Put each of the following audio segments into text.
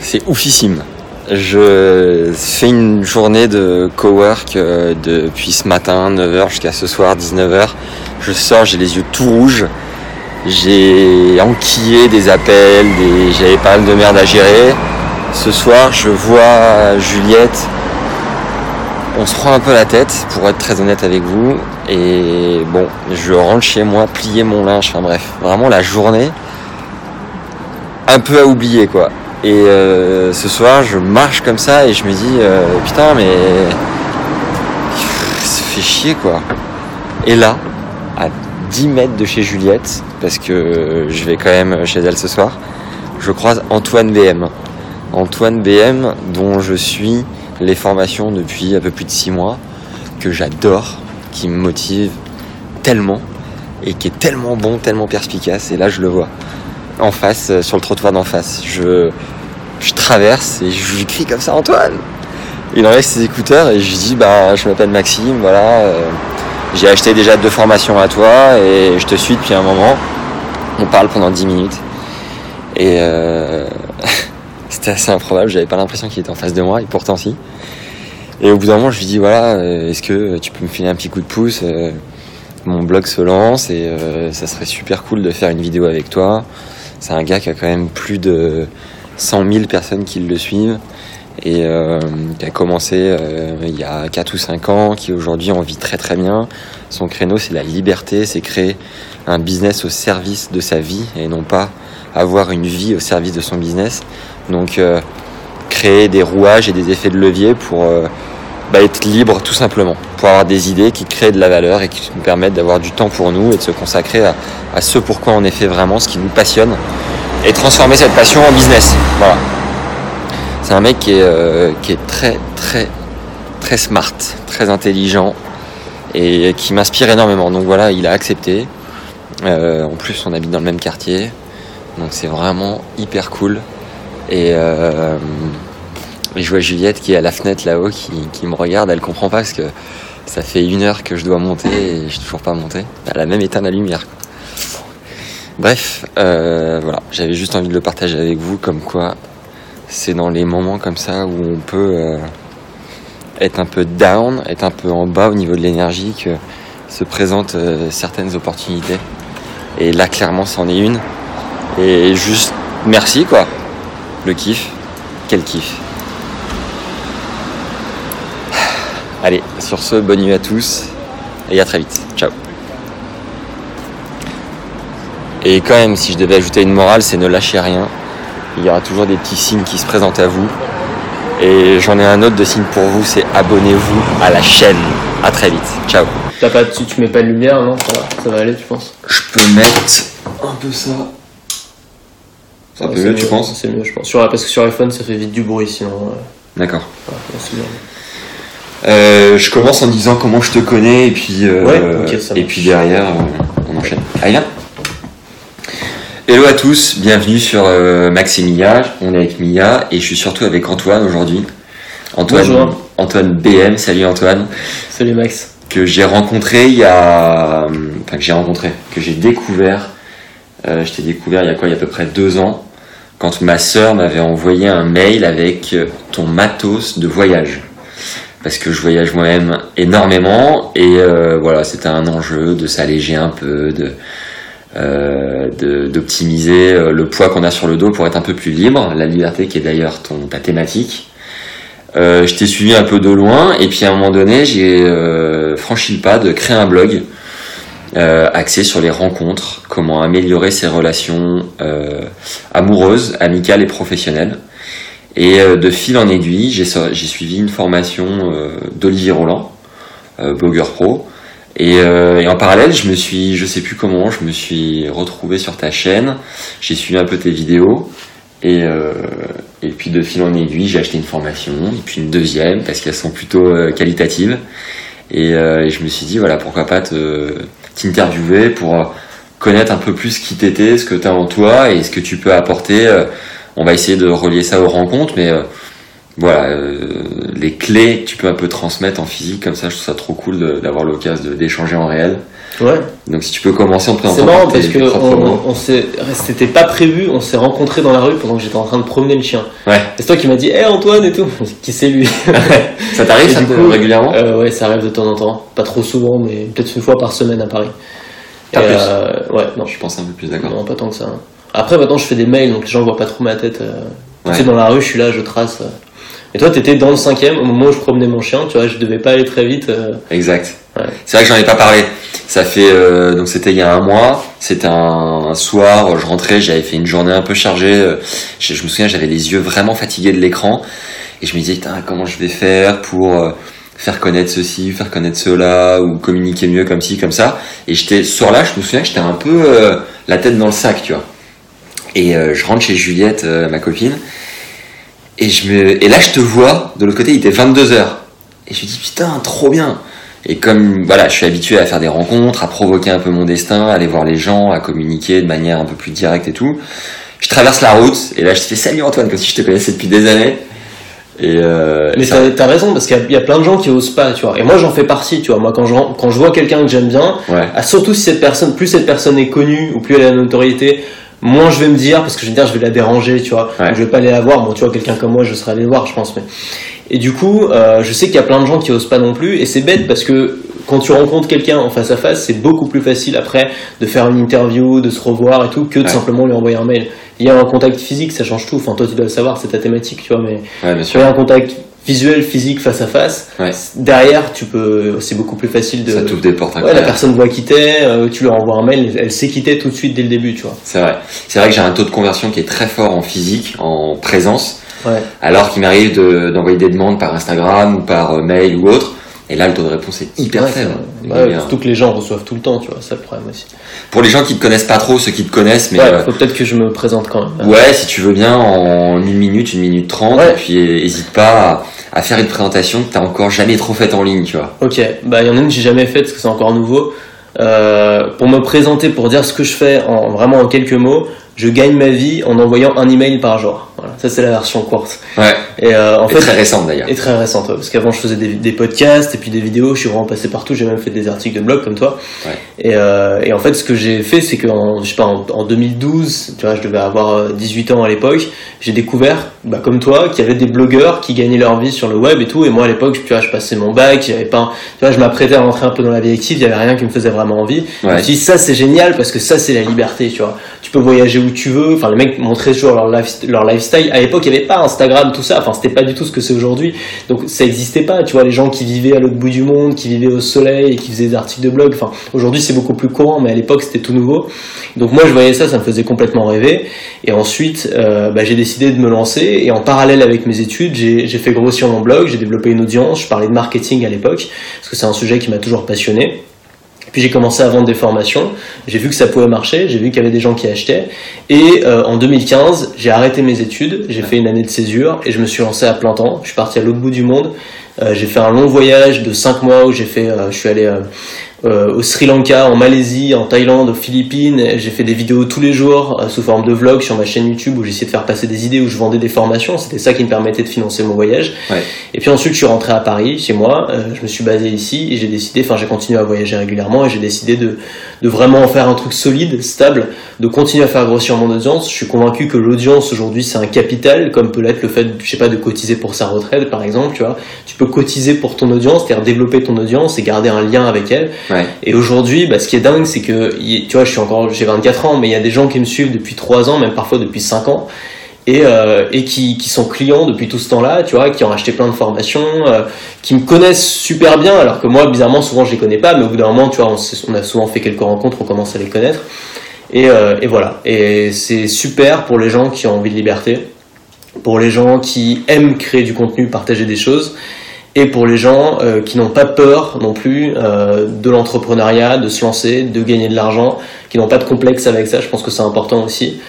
C'est oufissime. Je fais une journée de cowork euh, depuis ce matin, 9h jusqu'à ce soir, 19h. Je sors, j'ai les yeux tout rouges. J'ai enquillé des appels, j'avais pas mal de merde à gérer. Ce soir, je vois Juliette. On se prend un peu la tête, pour être très honnête avec vous. Et bon, je rentre chez moi, plier mon linge, enfin bref, vraiment la journée un peu à oublier quoi. Et euh, ce soir, je marche comme ça et je me dis, euh, putain, mais ça fait chier quoi. Et là, à 10 mètres de chez Juliette, parce que je vais quand même chez elle ce soir, je croise Antoine BM. Antoine BM, dont je suis les formations depuis un peu plus de 6 mois, que j'adore, qui me motive tellement et qui est tellement bon, tellement perspicace. Et là, je le vois en face, euh, sur le trottoir d'en face. Je, je traverse et je lui crie comme ça Antoine Il enlève ses écouteurs et je lui dis bah je m'appelle Maxime, voilà. euh, j'ai acheté déjà deux formations à toi et je te suis depuis un moment. On parle pendant 10 minutes. Et euh, c'était assez improbable, j'avais pas l'impression qu'il était en face de moi et pourtant si. Et au bout d'un moment je lui dis voilà, euh, est-ce que tu peux me filer un petit coup de pouce Mon blog se lance et ça serait super cool de faire une vidéo avec toi. C'est un gars qui a quand même plus de 100 000 personnes qui le suivent et euh, qui a commencé euh, il y a 4 ou 5 ans, qui aujourd'hui en vit très très bien. Son créneau c'est la liberté, c'est créer un business au service de sa vie et non pas avoir une vie au service de son business. Donc euh, créer des rouages et des effets de levier pour euh, bah, être libre tout simplement, pour avoir des idées qui créent de la valeur et qui nous permettent d'avoir du temps pour nous et de se consacrer à, ce pourquoi on est fait vraiment, ce qui nous passionne et transformer cette passion en business. Voilà. C'est un mec qui est, euh, qui est très très très smart, très intelligent et qui m'inspire énormément. Donc voilà, il a accepté. Euh, en plus, on habite dans le même quartier, donc c'est vraiment hyper cool. Et, euh, et je vois Juliette qui est à la fenêtre là-haut, qui, me regarde. Elle comprend pas parce que ça fait une heure que je dois monter et je suis toujours pas monté. Elle a même éteint la lumière. Bref, euh, voilà, j'avais juste envie de le partager avec vous, comme quoi c'est dans les moments comme ça où on peut euh, être un peu down, être un peu en bas au niveau de l'énergie que se présentent euh, certaines opportunités. Et là, clairement, c'en est une. Et juste merci, quoi. Le kiff. Quel kiff. Allez, sur ce, bonne nuit à tous et à très vite. Ciao. Et quand même, si je devais ajouter une morale, c'est ne lâchez rien. Il y aura toujours des petits signes qui se présentent à vous. Et j'en ai un autre de signe pour vous, c'est abonnez-vous à la chaîne. À très vite. Ciao. T'as pas, tu, tu mets pas de lumière, non? Ça va, ça va aller, tu penses? Je peux mettre un peu ça. C'est un peu mieux, tu penses? C'est mieux, je pense. Sur, parce que sur iPhone, ça fait vite du bruit, sinon. euh, D'accord. c'est bien. Euh, je commence en disant comment je te connais et puis, euh, Ouais, ok, ça et puis derrière euh, on enchaîne. Allez viens. Hello à tous, bienvenue sur euh, Max et Mia. On est avec Mia et je suis surtout avec Antoine aujourd'hui. Antoine, Bonjour. Antoine BM, salut Antoine, Salut Max. que j'ai rencontré il y a, enfin que j'ai rencontré, que j'ai découvert. Euh, je t'ai découvert il y a quoi, il y a à peu près deux ans, quand ma sœur m'avait envoyé un mail avec ton matos de voyage parce que je voyage moi-même énormément et euh, voilà c'était un enjeu de s'alléger un peu de euh, d'optimiser euh, le poids qu'on a sur le dos pour être un peu plus libre. La liberté qui est d'ailleurs ton ta thématique. Je t'ai suivi un peu de loin et puis à un moment donné j'ai franchi le pas de créer un blog axé sur les rencontres comment améliorer ses relations amoureuses amicales et professionnelles et euh, de fil en aiguille, j'ai suivi une formation euh, d'Olivier Roland, euh, blogueur pro. Et, en parallèle, je me suis, je sais plus comment, je me suis retrouvé sur ta chaîne. J'ai suivi un peu tes vidéos. Et, et puis de fil en aiguille, j'ai acheté une formation, et puis une deuxième, parce qu'elles sont plutôt qualitatives. Et, et je me suis dit, voilà, pourquoi pas te t'interviewer pour connaître un peu plus qui t'étais, ce que tu as en toi et ce que tu peux apporter. On va essayer de relier ça aux rencontres, mais euh, voilà, euh, les clés que tu peux un peu transmettre en physique, comme ça, je trouve ça trop cool d'avoir l'occasion de- d'échanger en réel. Ouais. Donc si tu peux commencer en te C'est présentant marrant parce que on, on c'était pas prévu, on s'est rencontrés dans la rue pendant que j'étais en train de promener le chien. Ouais. Et c'est toi qui m'as dit, hé Antoine et tout. Qui c'est lui Ça t'arrive ça coup, régulièrement? Euh, Ouais, ça arrive de temps en temps. Pas trop souvent, mais peut-être une fois par semaine à Paris. Et, plus. euh, ouais, non. Je pense un peu plus d'accord. Non, pas tant que ça. hein. Après, maintenant, je fais des mails, donc les gens voient pas trop ma tête. euh. Tu sais, dans la rue, je suis là, je trace. euh. Et toi, t'étais dans le cinquième, au moment où je promenais mon chien, tu vois, je devais pas aller très vite. euh. Exact. Ouais. C'est vrai que j'en ai pas parlé. Ça fait euh, donc c'était il y a un mois. C'était un, un soir. Je rentrais. J'avais fait une journée un peu chargée. Je, je me souviens, j'avais les yeux vraiment fatigués de l'écran et je me disais putain comment je vais faire pour euh, faire connaître ceci, faire connaître cela ou communiquer mieux comme ci comme ça. Et j'étais ce soir-là, je me souviens que j'étais un peu la tête dans le sac, tu vois. Et euh, je rentre chez Juliette, euh, ma copine. Et, je me... et là, je te vois, de l'autre côté, il était 22h. Et je me dis, putain, trop bien. Et comme voilà, je suis habitué à faire des rencontres, à provoquer un peu mon destin, à aller voir les gens, à communiquer de manière un peu plus directe et tout, je traverse la route et là je te fais salut Antoine, comme si je te connaissais depuis des années. Et euh, Mais ça- t'as, t'as raison, parce qu'il y a, il y a plein de gens qui osent pas, tu vois. Et moi, j'en fais partie, tu vois. Moi, quand je, quand je vois quelqu'un que j'aime bien, ouais, ah, surtout si cette personne, plus cette personne est connue, ou plus elle a la notoriété, moins je vais me dire, parce que je vais me dire, je vais la déranger, tu vois. Ouais. Je vais pas aller la voir. Bon, tu vois, quelqu'un comme moi, je serais allé le voir, je pense. Mais... Et du coup, euh, je sais qu'il y a plein de gens qui osent pas non plus, et c'est bête parce que quand tu rencontres quelqu'un en face à face, c'est beaucoup plus facile après de faire une interview, de se revoir et tout, que de Ouais. simplement lui envoyer un mail. Il y a un contact physique, ça change tout. Enfin, toi, tu dois le savoir, c'est ta thématique, tu vois, mais ouais, bien sûr. as un contact visuel, physique, face à face. Ouais. Derrière, tu peux, c'est beaucoup plus facile de. Ça t'ouvre des portes Ouais, la personne voit qui t'es, euh, tu lui envoies un mail, elle sait qui t'es tout de suite dès le début, tu vois. C'est vrai. C'est vrai que j'ai un taux de conversion qui est très fort en physique, en présence, Ouais. alors qu'il m'arrive de- d'envoyer des demandes par Instagram ou par euh, mail ou autre. Et là, le taux de réponse est hyper Ouais, faible. ouais, bien. surtout que les gens reçoivent tout le temps, tu vois, c'est le problème aussi. Pour les gens qui te connaissent pas trop, ceux qui te connaissent, mais ouais, euh, faut peut-être que je me présente quand même. Ouais, si tu veux bien, en une minute, une minute trente, et puis hésite pas à, à faire une présentation que t'as encore jamais trop faite en ligne, tu vois. Ok, bah il y en a une que j'ai jamais faite parce que c'est encore nouveau. Euh, pour me présenter, pour dire ce que je fais en vraiment en quelques mots, je gagne ma vie en envoyant un email par jour. Voilà, ça c'est la version courte. Ouais, Et euh, en et fait, très récente d'ailleurs. Et très récente, ouais, parce qu'avant je faisais des, des podcasts et puis des vidéos, je suis vraiment passé partout, j'ai même fait des articles de blog comme toi. Ouais. Et, euh, et en fait, ce que j'ai fait, c'est qu'en je sais pas, en, en 2012, tu vois, je devais avoir euh, 18 ans à l'époque, j'ai découvert, bah, comme toi, qu'il y avait des blogueurs qui gagnaient leur vie sur le web et tout. Et moi, à l'époque, tu vois, je passais mon bac, j'avais pas, tu vois, je m'apprêtais à rentrer un peu dans la vie active, il y avait rien qui me faisait vraiment envie. Je me Ouais. suis dit, ça c'est génial parce que ça c'est la liberté, tu vois. Tu peux voyager où tu veux. Enfin, les mecs montraient toujours leur, life- leur lifestyle. À l'époque, il n'y avait pas Instagram, tout ça. Enfin, c'était pas du tout ce que c'est aujourd'hui. Donc, ça n'existait pas. Tu vois, les gens qui vivaient à l'autre bout du monde, qui vivaient au soleil et qui faisaient des articles de blog. Enfin, aujourd'hui, c'est beaucoup plus courant, mais à l'époque, c'était tout nouveau. Donc, moi, je voyais ça, ça me faisait complètement rêver. Et ensuite, euh, bah, j'ai décidé de me lancer. Et en parallèle avec mes études, j'ai fait grossir mon blog. J'ai développé une audience. Je parlais de marketing à l'époque parce que c'est un sujet qui m'a toujours passionné. Puis j'ai commencé à vendre des formations, j'ai vu que ça pouvait marcher, j'ai vu qu'il y avait des gens qui achetaient, et euh, en 2015, j'ai arrêté mes études, j'ai fait une année de césure, et je me suis lancé à plein temps, je suis parti à l'autre bout du monde, Euh, j'ai fait un long voyage de 5 mois où j'ai fait, euh, je suis allé euh, au Sri Lanka, en Malaisie, en Thaïlande, aux Philippines, j'ai fait des vidéos tous les jours euh, sous forme de vlog sur ma chaîne YouTube où j'essayais de faire passer des idées, où je vendais des formations, c'était ça qui me permettait de financer mon voyage. Ouais. Et puis ensuite, je suis rentré à Paris, chez moi, euh, je me suis basé ici et j'ai décidé, enfin j'ai continué à voyager régulièrement et j'ai décidé de, de vraiment en faire un truc solide, stable, de continuer à faire grossir mon audience. Je suis convaincu que l'audience aujourd'hui c'est un capital, comme peut l'être le fait, je sais pas, de cotiser pour sa retraite par exemple, tu vois. Tu peux cotiser pour ton audience, c'est-à-dire développer ton audience et garder un lien avec elle. Et aujourd'hui, bah, ce qui est dingue, c'est que, tu vois, je suis encore, j'ai 24 ans, mais il y a des gens qui me suivent depuis 3 ans, même parfois depuis 5 ans, et, euh, et qui, sont clients depuis tout ce temps-là, tu vois, qui ont acheté plein de formations, euh, qui me connaissent super bien, alors que moi, bizarrement, souvent, je les connais pas, mais au bout d'un moment, tu vois, on a souvent fait quelques rencontres, on commence à les connaître. Et, euh, et voilà. Et c'est super pour les gens qui ont envie de liberté, pour les gens qui aiment créer du contenu, partager des choses, et pour les gens euh, qui n'ont pas peur non plus euh, de l'entrepreneuriat, de se lancer, de gagner de l'argent, qui n'ont pas de complexe avec ça. Je pense que c'est important aussi.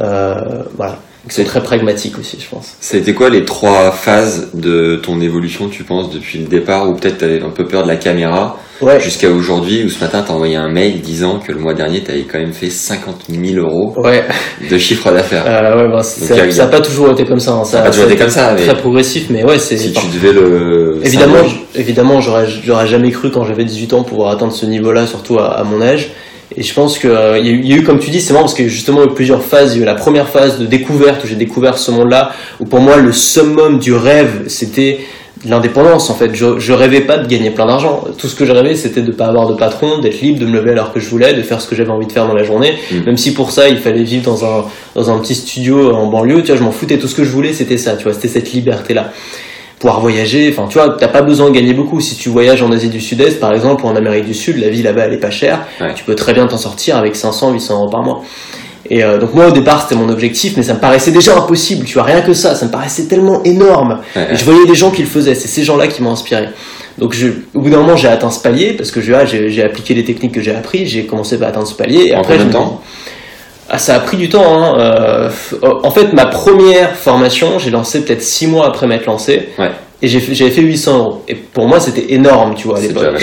Euh, voilà. C'est très pragmatique aussi, je pense. Ça a été quoi les trois phases de ton évolution, tu penses, depuis le départ, ou peut-être t'avais un peu peur de la caméra, Ouais. jusqu'à aujourd'hui, où ce matin t'as envoyé un mail disant que le mois dernier t'avais quand même fait 50 000 euros Ouais. de chiffre d'affaires. Euh, ouais, bah, ça il y a- ça a pas toujours été comme ça. hein. Ça, Ça a pas toujours été comme ça, mais- Très progressif, mais ouais, c'est. si tu devais le... Évidemment, évidemment, j'aurais, j'aurais jamais cru quand j'avais 18 ans pouvoir atteindre ce niveau-là, surtout à, à mon âge. Et je pense que euh, y, a eu- il y a eu, comme tu dis, c'est marrant parce que justement, il y a eu plusieurs phases. Il y a eu la première phase de découverte où j'ai découvert ce monde-là, où pour moi, le summum du rêve, c'était l'indépendance. En fait, je, je rêvais pas de gagner plein d'argent. Tout ce que je rêvais, c'était de pas avoir de patron, d'être libre, de me lever à l'heure que je voulais, de faire ce que j'avais envie de faire dans la journée. Mm. Même si pour ça, il fallait vivre dans un dans un petit studio en banlieue. Tu vois, je m'en foutais. Tout ce que je voulais, c'était ça. Tu vois, c'était cette liberté-là pouvoir voyager. Enfin, tu vois, t'as pas besoin de gagner beaucoup. Si tu voyages en Asie du Sud-Est, par exemple, ou en Amérique du Sud, la vie là-bas, elle est pas chère. Ouais. Tu peux très bien t'en sortir avec 500, 800 euros par mois. Et euh, donc moi au départ c'était mon objectif, mais ça me paraissait déjà impossible. Tu vois, rien que ça, ça me paraissait tellement énorme. Ouais, Et je voyais des gens qui le faisaient. C'est ces gens-là qui m'ont inspiré. Donc je, au bout d'un moment j'ai atteint ce palier parce que ah, j'ai appliqué les techniques que j'ai appris. J'ai commencé par atteindre ce palier. Et En après combien de temps ah, ça a pris du temps. Hein. euh, en fait, ma première formation, j'ai lancé peut-être six mois après m'être lancé. Et j'ai j'avais fait 800 euros. Et pour moi, c'était énorme, tu vois, à l'époque.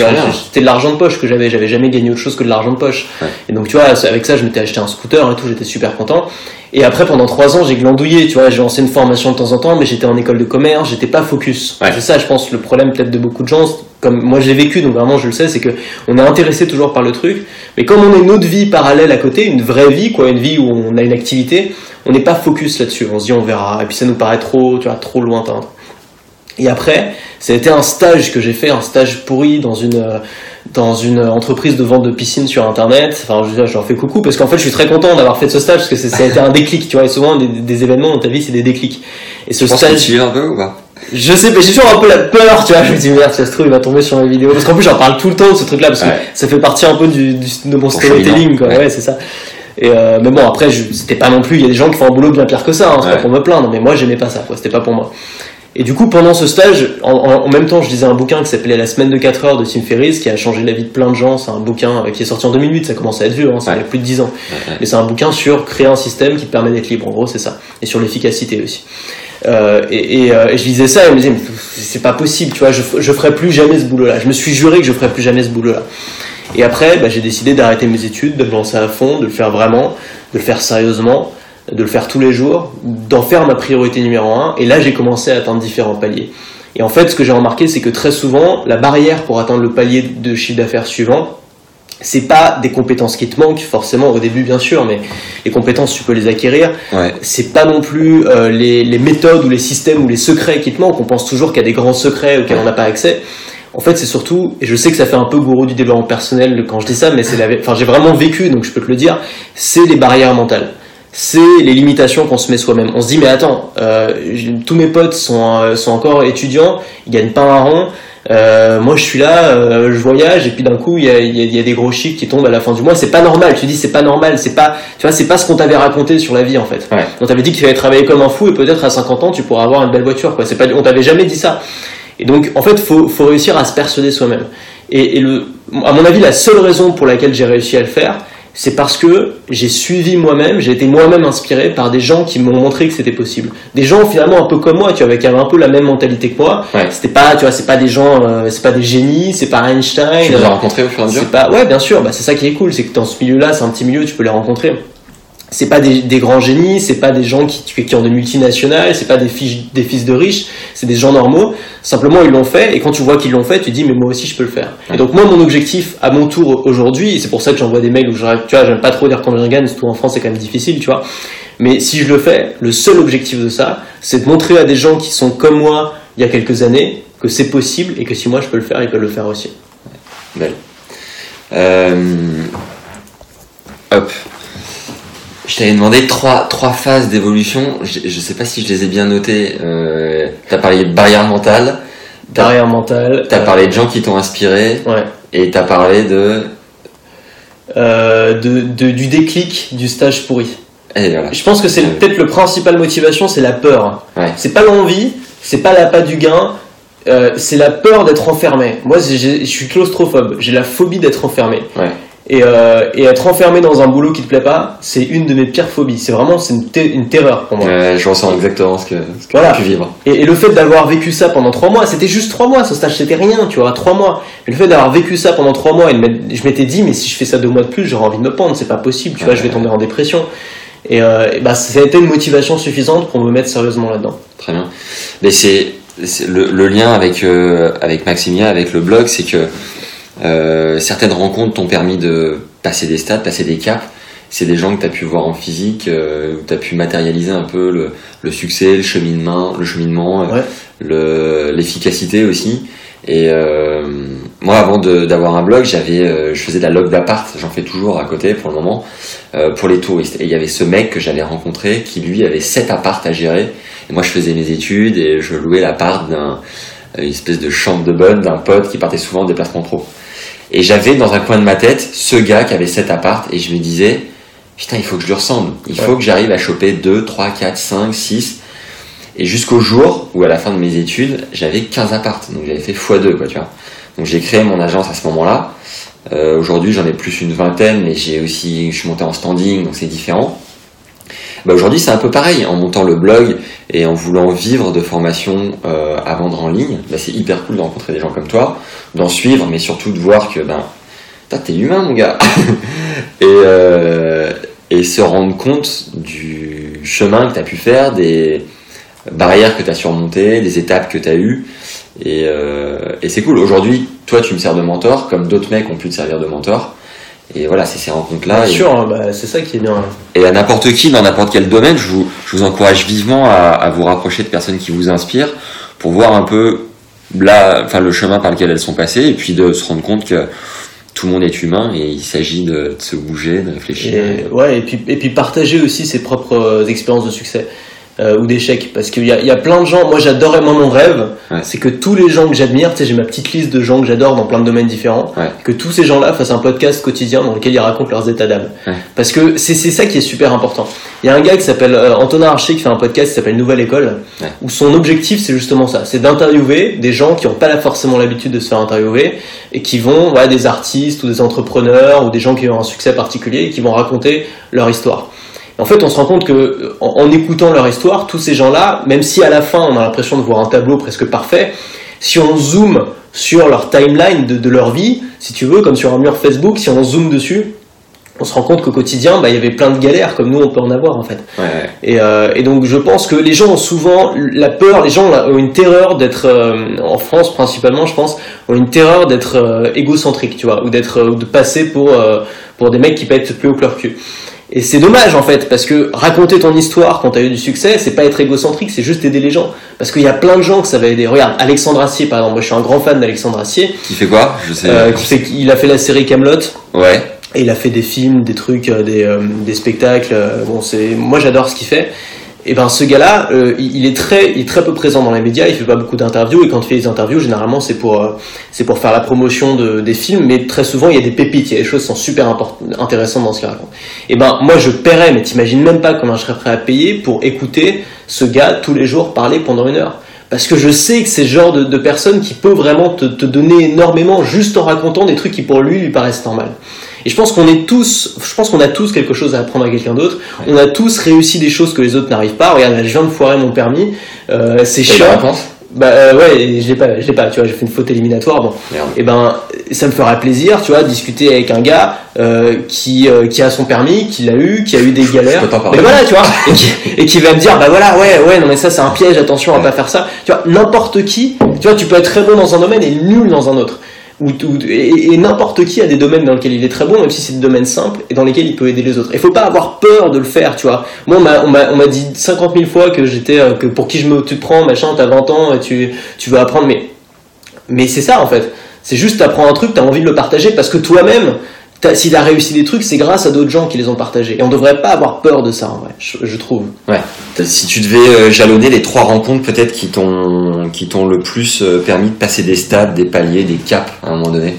C'était de l'argent de poche que j'avais. J'avais jamais gagné autre chose que de l'argent de poche. Ouais. Et donc, tu vois, avec ça, je m'étais acheté un scooter et tout. J'étais super content. Et après, pendant trois ans, j'ai glandouillé, tu vois. J'ai lancé une formation de temps en temps, mais j'étais en école de commerce. J'étais pas focus. Ouais. C'est ça, je pense, le problème peut-être de beaucoup de gens. Comme moi, je l'ai vécu, donc vraiment, je le sais, c'est que on est intéressé toujours par le truc. Mais comme on a une autre vie parallèle à côté, une vraie vie, quoi, une vie où on a une activité, on n'est pas focus là-dessus. On se dit, on verra. Et puis ça nous paraît trop, tu vois, trop lointain. Et après, ça a été un stage que j'ai fait, un stage pourri dans une dans une entreprise de vente de piscine sur internet. Enfin, je veux dire, je leur fais coucou parce qu'en fait, je suis très content d'avoir fait ce stage parce que ça a été un déclic, tu vois. Et souvent, des, des événements dans ta vie, c'est des déclics. Et ce Tu penses que stage, tu y es un peu ou pas? Je sais, mais j'ai toujours un peu la peur, tu vois. Je me dis merde, si ça se trouve, il va tomber sur mes vidéos. Parce qu'en plus, j'en parle tout le temps de ce truc-là parce que Ouais. ça fait partie un peu du, du- de mon storytelling, quoi. ouais. Ouais, c'est ça. Et euh, mais bon, après, je- c'était pas non plus. Il y a des gens qui font un boulot bien pire que ça. Hein, c'est Ouais. pas pour me plaindre, mais moi, j'aimais pas ça. Quoi. C'était pas pour moi. Et du coup, pendant ce stage, en, en- en même temps, je lisais un bouquin qui s'appelait La semaine de 4 heures de Tim Ferriss, qui a changé la vie de plein de gens. C'est un bouquin euh, qui est sorti en 2008. Ça commence à être vieux. Hein, ça Ouais. fait plus de 10 ans. Ouais, ouais. Mais c'est un bouquin sur créer un système qui te permet d'être libre. En gros, c'est ça. Et sur l'efficacité aussi. Euh, et, et, euh, et je lisais ça et je me disais, mais c'est pas possible, tu vois, je, je ferai plus jamais ce boulot-là. Je me suis juré que je ferai plus jamais ce boulot-là. Et après, bah, j'ai décidé d'arrêter mes études, de me lancer à fond, de le faire vraiment, de le faire sérieusement, de le faire tous les jours, d'en faire ma priorité numéro un. Et là, j'ai commencé à atteindre différents paliers. Et en fait, ce que j'ai remarqué, c'est que très souvent, la barrière pour atteindre le palier de chiffre d'affaires suivant, c'est pas des compétences qui te manquent, forcément au début bien sûr, mais les compétences tu peux les acquérir. Ouais. C'est pas non plus euh, les, les méthodes ou les systèmes ou les secrets qui te manquent. On pense toujours qu'il y a des grands secrets auxquels on n'a pas accès. En fait, c'est surtout, et je sais que ça fait un peu gourou du développement personnel quand je dis ça, mais c'est la, enfin j'ai vraiment vécu, donc je peux te le dire. C'est les barrières mentales. C'est les limitations qu'on se met soi-même. On se dit mais attends, euh, tous mes potes sont euh, sont encore étudiants, ils gagnent pas un rond. Euh, moi, je suis là, euh, je voyage, et puis d'un coup, il y a, y a- il y a des gros chiffres qui tombent à la fin du mois. C'est pas normal. Tu dis, c'est pas normal. C'est pas, tu vois, c'est pas ce qu'on t'avait raconté sur la vie, en fait. Ouais. On t'avait dit qu'il fallait travailler comme un fou, et peut-être à 50 ans, tu pourras avoir une belle voiture, quoi. C'est pas, on t'avait jamais dit ça. Et donc, en fait, faut, faut réussir à se persuader soi-même. Et, et le, à mon avis, la seule raison pour laquelle j'ai réussi à le faire, c'est parce que j'ai suivi moi-même, j'ai été moi-même inspiré par des gens qui m'ont montré que c'était possible. Des gens finalement un peu comme moi, tu vois, qui avaient un peu la même mentalité que moi. Ouais. C'était pas, tu vois, c'est pas des gens, euh, c'est pas des génies, c'est pas Einstein. Tu les as rencontrés au fur et à mesure? C'est pas, ouais, bien sûr, bah, c'est ça qui est cool, c'est que dans ce milieu-là, c'est un petit milieu, tu peux les rencontrer. C'est pas des, grands génies, c'est pas des gens qui, ont des multinationales, c'est pas des, des fils de riches, c'est des gens normaux. Simplement, ils l'ont fait, et quand tu vois qu'ils l'ont fait, tu te dis, mais moi aussi, je peux le faire. Et donc, moi, mon objectif, à mon tour, aujourd'hui, et c'est pour ça que j'envoie des mails où je, tu vois, j'aime pas trop dire combien je gagne, surtout en France, c'est quand même difficile, tu vois. Mais si je le fais, le seul objectif de ça, c'est de montrer à des gens qui sont comme moi il y a quelques années que c'est possible et que si moi je peux le faire, ils peuvent le faire aussi. Belle. Euh, Hop. Je t'avais demandé trois, trois phases d'évolution. Je, je sais pas si je les ai bien notées. Euh, t'as parlé de barrière mentale. T'as Barrière mentale. t'as euh, parlé de gens qui t'ont inspiré. Ouais. Et t'as parlé de. Euh, de, de- du déclic du stage pourri. Et voilà. Je pense que c'est Ouais. peut-être le principal motivation, c'est la peur. Ouais. C'est pas l'envie, c'est pas l'appât du gain, euh, c'est la peur d'être enfermé. Moi, je suis claustrophobe, j'ai la phobie d'être enfermé. Ouais. Et, euh, et être enfermé dans un boulot qui te plaît pas, c'est une de mes pires phobies. C'est vraiment c'est une, ter- une terreur pour moi. Je ressens exactement ce que, ce que Voilà. pu vivre. Et, et le fait d'avoir vécu ça pendant trois mois, c'était juste trois mois, ce stage c'était rien, tu vois, trois mois. Mais le fait d'avoir vécu ça pendant trois mois, et je m'étais dit, mais si je fais ça deux mois de plus, j'aurais envie de me pendre, c'est pas possible, tu vois, je vais tomber en dépression. Et, euh, et bah, ça a été une motivation suffisante pour me mettre sérieusement là-dedans. Très bien. Mais c'est le, le lien avec euh, avec Maximien, avec le blog, c'est que euh, certaines rencontres t'ont permis de passer des stades, passer des caps. C'est des gens que tu as pu voir en physique, euh, où tu as pu matérialiser un peu le, le succès, le cheminement, le cheminement, euh, le- l'efficacité aussi. Et moi, avant d'avoir un blog, j'avais, je faisais de la log d'appart. J'en fais toujours à côté pour le moment pour les touristes. Et il y avait ce mec que j'avais rencontré qui lui avait sept appartes à gérer. Et moi, je faisais mes études et je louais l'appart d'un une espèce de chambre de bonne d'un pote qui partait souvent en déplacement pro. Et j'avais dans un coin de ma tête ce gars qui avait sept appartes et je me disais putain, il faut que je lui ressemble. Il faut que j'arrive à choper 2, 3, 4, 5, 6 et jusqu'au jour où à la fin de mes études, j'avais 15 appartes. Donc j'avais fait x2 quoi, tu vois. Donc j'ai créé mon agence à ce moment-là. Euh, Aujourd'hui, j'en ai plus une vingtaine, mais j'ai aussi, je suis monté en standing, donc c'est différent. Bah, Aujourd'hui, c'est un peu pareil. En montant le blog et en voulant vivre de formation euh, à vendre en ligne, bah, c'est hyper cool de rencontrer des gens comme toi, d'en suivre, mais surtout de voir que ben, putain, t'es humain, mon gars. et, euh, et se rendre compte du chemin que t'as pu faire, des barrières que t'as surmontées, des étapes que t'as eues. Et, euh, et c'est cool. Aujourd'hui, toi, tu me sers de mentor, comme d'autres mecs ont pu te servir de mentor. Et voilà, c'est ces rencontres-là. Bien Et- sûr, hein, bah, c'est ça qui est bien. et à n'importe qui, dans n'importe quel domaine, je vous, je vous encourage vivement à, à vous rapprocher de personnes qui vous inspirent pour voir un peu là, enfin, le chemin par lequel elles sont passées et puis de se rendre compte que tout le monde est humain et il s'agit de, de se bouger, de réfléchir. Et, ouais, et puis, et puis partager aussi ses propres euh, expériences de succès euh, ou d'échecs. Parce qu'il y a, il y a plein de gens, moi j'adorais, moi mon rêve, Ouais. c'est que tous les gens que j'admire, tu sais, j'ai ma petite liste de gens que j'adore dans plein de domaines différents, Ouais. que tous ces gens-là fassent un podcast quotidien dans lequel ils racontent leurs états d'âme. Ouais. Parce que c'est c'est ça qui est super important. Il y a un gars qui s'appelle euh, Antonin Archer qui fait un podcast qui s'appelle Nouvelle École, où son objectif c'est justement ça, c'est d'interviewer des gens qui n'ont pas forcément l'habitude de se faire interviewer et qui vont, ouais, des artistes ou des entrepreneurs ou des gens qui ont un succès particulier et qui vont raconter leur histoire. En fait, on se rend compte que en, en écoutant leur histoire, tous ces gens-là, même si à la fin on a l'impression de voir un tableau presque parfait, si on zoome sur leur timeline de, de leur vie, si tu veux, comme sur un mur Facebook, si on zoome dessus, on se rend compte qu'au quotidien, bah, il y avait plein de galères comme nous on peut en avoir en fait. Ouais, ouais. Et, euh, et donc je pense que les gens ont souvent la peur, les gens ont une terreur d'être, euh, en France principalement je pense, ont une terreur d'être euh, égocentrique, tu vois, ou d'être, de passer pour, pour des mecs qui pètent plus haut que leur cul. Et c'est dommage en fait, parce que raconter ton histoire quand t'as eu du succès, c'est pas être égocentrique, c'est juste aider les gens. Parce qu'il y a plein de gens que ça va aider. Regarde, Alexandre Assier par exemple, moi je suis un grand fan d'Alexandre Assier, Qui fait quoi? Je sais. euh, qui fait qu'il a fait la série Camelot. Ouais. Et il a fait des films, des trucs, euh, des, euh, des spectacles. Bon, c'est moi j'adore ce qu'il fait. Et ben ce gars-là, euh, il est très, il est très peu présent dans les médias. Il fait pas beaucoup d'interviews et quand il fait des interviews, généralement c'est pour, euh, c'est pour faire la promotion de, des films. Mais très souvent il y a des pépites, il y a des choses qui sont super intéressantes dans ce qu'il raconte. Et ben moi je paierais, mais t'imagines même pas combien je serais prêt à payer pour écouter ce gars tous les jours parler pendant une heure. Parce que je sais que c'est le genre de, de personne qui peut vraiment te, te donner énormément juste en racontant des trucs qui pour lui lui paraissent normaux. Et je pense qu'on est tous, je pense qu'on a tous quelque chose à apprendre à quelqu'un d'autre. On a tous réussi des choses que les autres n'arrivent pas. Regarde, je viens de foirer mon permis. Euh, c'est chiant. Bah euh, ouais, je l'ai pas, je l'ai pas. Tu vois, j'ai fait une faute éliminatoire. Bon, Merde. et ben ça me fera plaisir, tu vois, de discuter avec un gars euh, qui euh, qui a son permis, qui l'a eu, qui a eu des galères. Mais voilà, tu vois, et qui, et qui va me dire, bah voilà, ouais, ouais, non mais ça c'est un piège, attention à pas faire ça. Tu vois, n'importe qui, tu vois, tu peux être très bon dans un domaine et nul dans un autre. Et, n'importe qui a des domaines dans lesquels il est très bon, même si c'est des domaines simples et dans lesquels il peut aider les autres. Il faut pas avoir peur de le faire, tu vois. Moi, on m'a, dit 50 000 fois que j'étais, euh, que pour qui je me, tu te prends, machin, t'as 20 ans et tu, tu veux apprendre, mais, mais c'est ça en fait. C'est juste t'apprends un truc, t'as envie de le partager parce que toi-même, s'il a réussi des trucs, c'est grâce à d'autres gens qui les ont partagés. Et on devrait pas avoir peur de ça, en vrai, je, je trouve. Ouais. Si tu devais euh, jalonner les trois rencontres peut-être qui t'ont qui t'ont le plus euh, permis de passer des stades, des paliers, des caps à un moment donné,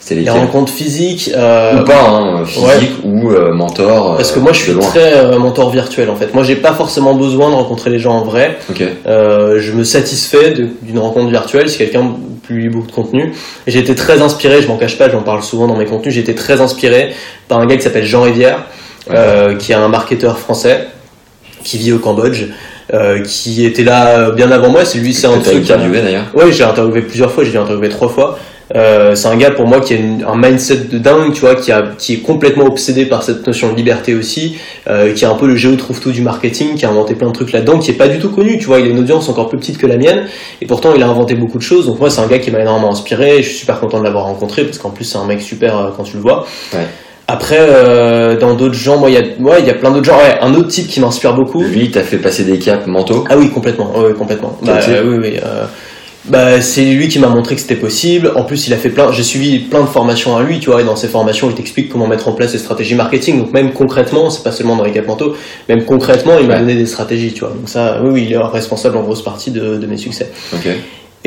c'est Les lesquels rencontres physiques, euh, Ou pas, hein, physique ou euh, mentor. parce que moi je suis loin. très euh, mentor virtuel en fait. Moi j'ai pas forcément besoin de rencontrer les gens en vrai. Ok. Euh, je me satisfais d'une rencontre virtuelle. Si quelqu'un publie beaucoup de contenu. Et j'ai été très inspiré, je m'en cache pas, j'en parle souvent dans mes contenus, j'ai été très inspiré par un gars qui s'appelle Jean Rivière, euh, qui est un marketeur français qui vit au Cambodge. Euh, qui était là bien avant moi, c'est lui, c'est un truc. interviewé d'ailleurs. Ouais, j'ai interviewé plusieurs fois, j'ai interviewé trois fois. Euh, c'est un gars pour moi qui a une- un mindset de dingue, tu vois, qui, a, qui est complètement obsédé par cette notion de liberté aussi, euh, qui a un peu le géo trouve tout du marketing, qui a inventé plein de trucs là-dedans, qui est pas du tout connu, tu vois, il a une audience encore plus petite que la mienne, et pourtant il a inventé beaucoup de choses. Donc moi c'est un gars qui m'a énormément inspiré, je suis super content de l'avoir rencontré parce qu'en plus c'est un mec super euh, quand tu le vois. Ouais. Après, euh, dans d'autres gens, moi il y a, ouais, il y a plein d'autres gens. Ouais, un autre type qui m'inspire beaucoup. Lui, t'as fait passer des caps mentaux. Ah oui, complètement. Ouais, complètement. Bah, oui, oui. euh, bah, c'est lui qui m'a montré que c'était possible. En plus, il a fait plein. J'ai suivi plein de formations à lui, tu vois. Et dans ces formations, il t'explique comment mettre en place des stratégies marketing. Donc même concrètement, c'est pas seulement dans les caps mentaux. Même concrètement, il m'a donné des stratégies, tu vois. Donc ça, oui, oui, il est responsable en grosse partie de, de mes succès. Ok.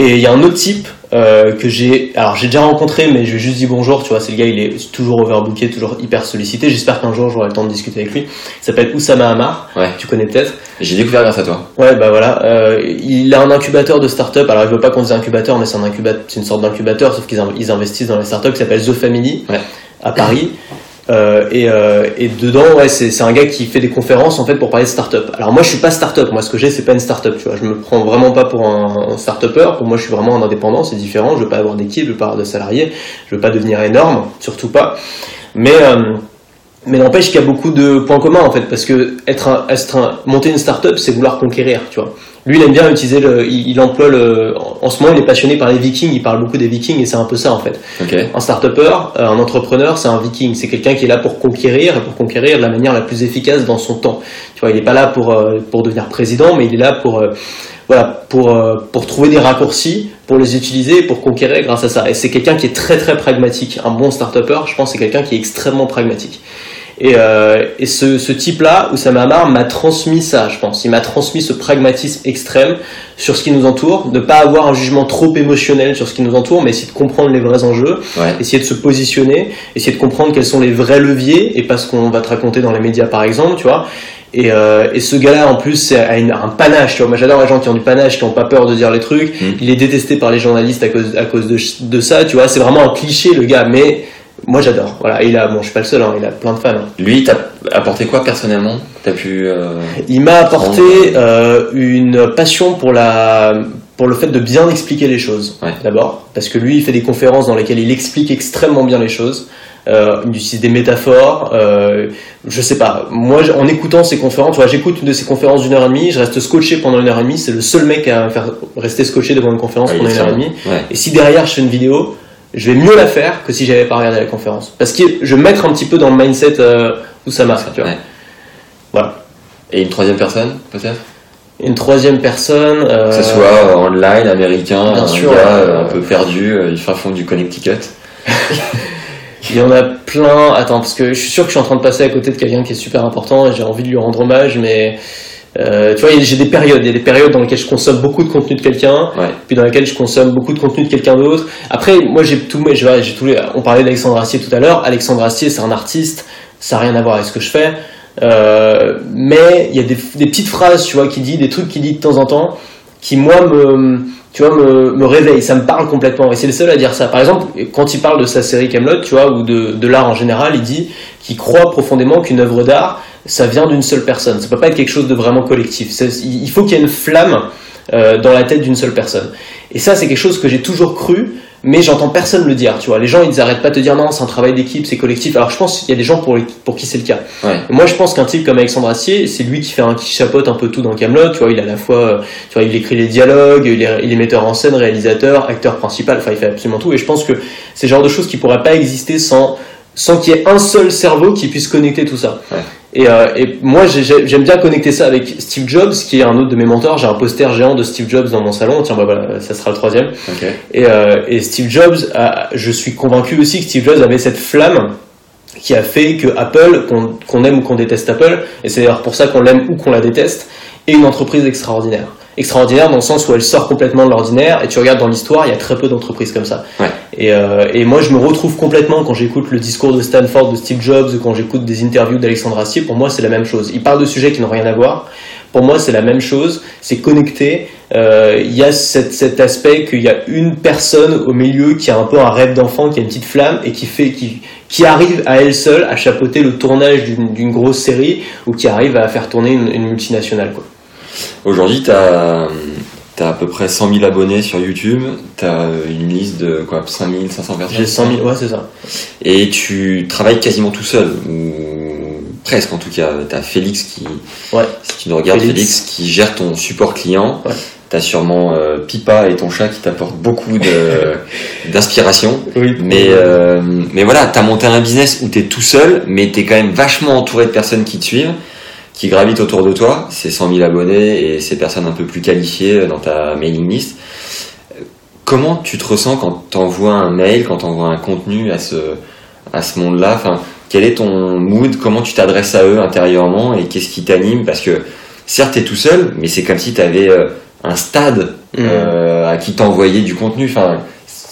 Et il y a un autre type euh, que j'ai, alors j'ai déjà rencontré, mais je vais juste dire bonjour, tu vois, c'est le gars, il est toujours overbooké, toujours hyper sollicité. J'espère qu'un jour j'aurai le temps de discuter avec lui. Il s'appelle Oussama Hamar, Ouais. tu connais peut-être. J'ai découvert grâce à toi. Ouais, bah voilà. Euh, il a un incubateur de start-up. Alors, il veut pas qu'on dise incubateur, mais c'est un incubateur, une sorte d'incubateur, sauf qu'ils in- ils investissent dans les startups qui s'appelle The Family Ouais. à Paris. Euh, et, euh, et dedans, ouais, c'est c'est un gars qui fait des conférences en fait pour parler de start-up. Alors moi, je suis pas start-up. Moi, ce que j'ai, c'est pas une start-up. Tu vois, je me prends vraiment pas pour un, un start-upper. Pour moi, je suis vraiment un indépendant. C'est différent. Je veux pas avoir d'équipe, je veux pas avoir de salariés, je veux pas devenir énorme, surtout pas. Mais euh, mais n'empêche qu'il y a beaucoup de points communs en fait, parce que être un, être un- monter une start-up, c'est vouloir conquérir, tu vois. Lui, il aime bien utiliser le, il, il emploie le, en ce moment, il est passionné par les Vikings, il parle beaucoup des Vikings et c'est un peu ça en fait. Un start-upper, euh, un entrepreneur, c'est un Viking, c'est quelqu'un qui est là pour conquérir et pour conquérir de la manière la plus efficace dans son temps. Tu vois, il n'est pas là pour euh, pour devenir président, mais il est là pour euh, voilà, pour, pour trouver des raccourcis, pour les utiliser et pour conquérir grâce à ça. Et c'est quelqu'un qui est très très pragmatique. Un bon start-upper, je pense, c'est quelqu'un qui est extrêmement pragmatique. Et, euh, et ce, ce type-là, Oussama Hamar, m'a transmis ça, je pense. Il m'a transmis ce pragmatisme extrême sur ce qui nous entoure, de pas avoir un jugement trop émotionnel sur ce qui nous entoure, mais essayer de comprendre les vrais enjeux, Ouais. essayer de se positionner, essayer de comprendre quels sont les vrais leviers et pas ce qu'on va te raconter dans les médias par exemple, tu vois. Et, euh, et ce gars-là, en plus, a une- un panache. Tu vois. Moi, j'adore les gens qui ont du panache, qui n'ont pas peur de dire les trucs. Mm. Il est détesté par les journalistes à cause, à cause de, de ça. Tu vois, c'est vraiment un cliché, le gars. Mais moi, j'adore. Voilà. Il a, bon, je suis pas le seul. hein, il a plein de fans. hein. Lui, t'as apporté quoi personnellement? T'as pu. euh, Il m'a apporté Prendre, euh, une passion pour la pour le fait de bien expliquer les choses. Ouais. D'abord, parce que lui, il fait des conférences dans lesquelles il explique extrêmement bien les choses. Euh, il utilise des métaphores. Euh, je sais pas. Moi, en écoutant ses conférences, tu vois, j'écoute une de ses conférences d'une heure et demie. Je reste scotché pendant une heure et demie. C'est le seul mec à me faire rester scotché devant une conférence ouais, pendant une heure et demie. Ouais. Et si derrière je fais une vidéo, je vais mieux la faire que si j'avais pas regardé la conférence. Parce que je vais me mettre un petit peu dans le mindset euh, où ça marche. Tu vois. Ouais. Voilà. Et une troisième personne, peut-être? Une troisième personne. euh, Que ce soit online, américain, bien un sûr, gars euh, un peu perdu, du fin fond du Connecticut. Il y en a plein. Attends, parce que je suis sûr que je suis en train de passer à côté de quelqu'un qui est super important et j'ai envie de lui rendre hommage, mais euh, tu vois, il y a- j'ai des périodes. Il y a des périodes dans lesquelles je consomme beaucoup de contenu de quelqu'un, Ouais. puis dans lesquelles je consomme beaucoup de contenu de quelqu'un d'autre. Après, moi, j'ai tout, j'ai les. On parlait d'Alexandre Astier tout à l'heure. Alexandre Astier, c'est un artiste. Ça n'a rien à voir avec ce que je fais. Euh, mais il y a des, des petites phrases, tu vois, qu'il dit, des trucs qu'il dit de temps en temps, qui moi me, tu vois, me, me réveillent. Ça me parle complètement. Et c'est le seul à dire ça. Par exemple, quand il parle de sa série Camelot, tu vois, ou de, de l'art en général, il dit qu'il croit profondément qu'une œuvre d'art, ça vient d'une seule personne. Ça peut pas être quelque chose de vraiment collectif. Il faut qu'il y ait une flamme euh, dans la tête d'une seule personne. Et ça, c'est quelque chose que j'ai toujours cru, mais j'entends personne le dire. Tu vois, les gens, ils arrêtent pas de te dire non, c'est un travail d'équipe, c'est collectif. Alors je pense qu'il y a des gens pour, pour qui c'est le cas. Ouais. Moi, je pense qu'un type comme Alexandre Astier, c'est lui qui fait un qui chapeaute un peu tout dans Camelot. Tu vois, il a à la fois, tu vois, il écrit les dialogues, il est, il est metteur en scène, réalisateur, acteur principal. Enfin, il fait absolument tout. Et je pense que c'est le genre de choses qui pourraient pas exister sans sans qu'il y ait un seul cerveau qui puisse connecter tout ça. Ouais. Et, euh, et moi, j'ai- j'ai- j'aime bien connecter ça avec Steve Jobs, qui est un autre de mes mentors. J'ai un poster géant de Steve Jobs dans mon salon. Tiens, bah voilà, ça sera le troisième. Et, euh, et Steve Jobs, a- je suis convaincu aussi que Steve Jobs avait cette flamme qui a fait que Apple, qu'on qu'on aime ou qu'on déteste Apple, et c'est d'ailleurs pour ça qu'on l'aime ou qu'on la déteste, est une entreprise extraordinaire. Extraordinaire dans le sens où elle sort complètement de l'ordinaire, et tu regardes dans l'histoire, il y a très peu d'entreprises comme ça. Ouais. Et, euh, et moi, je me retrouve complètement quand j'écoute le discours de Stanford de Steve Jobs, ou quand j'écoute des interviews d'Alexandre Astier, pour moi, c'est la même chose. Il parle de sujets qui n'ont rien à voir. Pour moi, c'est la même chose. C'est connecter euh, il y a cet, cet aspect qu'il y a une personne au milieu qui a un peu un rêve d'enfant, qui a une petite flamme et qui fait, qui, qui arrive à elle seule à chapeauter le tournage d'une d'une grosse série ou qui arrive à faire tourner une, une multinationale. Quoi. Aujourd'hui, tu as, à peu près 100 000 abonnés sur YouTube, tu as une liste de quoi, 5 000, 500 personnes J'ai 100 000, ouais, c'est ça. Et tu travailles quasiment tout seul, ou presque en tout cas. Tu as Félix qui, Ouais. si tu nous regardes, Félix. Félix, qui gère ton support client. Ouais. Tu as sûrement euh, Pipa et ton chat qui t'apportent beaucoup d'inspiration. Oui. Mais, euh, mais voilà, tu as monté un business où tu es tout seul, mais tu es quand même vachement entouré de personnes qui te suivent, qui gravitent autour de toi. C'est 100 000 abonnés et ces personnes un peu plus qualifiées dans ta mailing list. Euh, Comment tu te ressens quand tu envoies un mail, quand tu envoies un contenu à ce, à ce monde-là? Enfin, Quel est ton mood? Comment tu t'adresses à eux intérieurement? Et qu'est-ce qui t'anime? Parce que certes, tu es tout seul, mais c'est comme si tu avais un stade Mhm. euh, à qui t'envoyer du contenu. Enfin,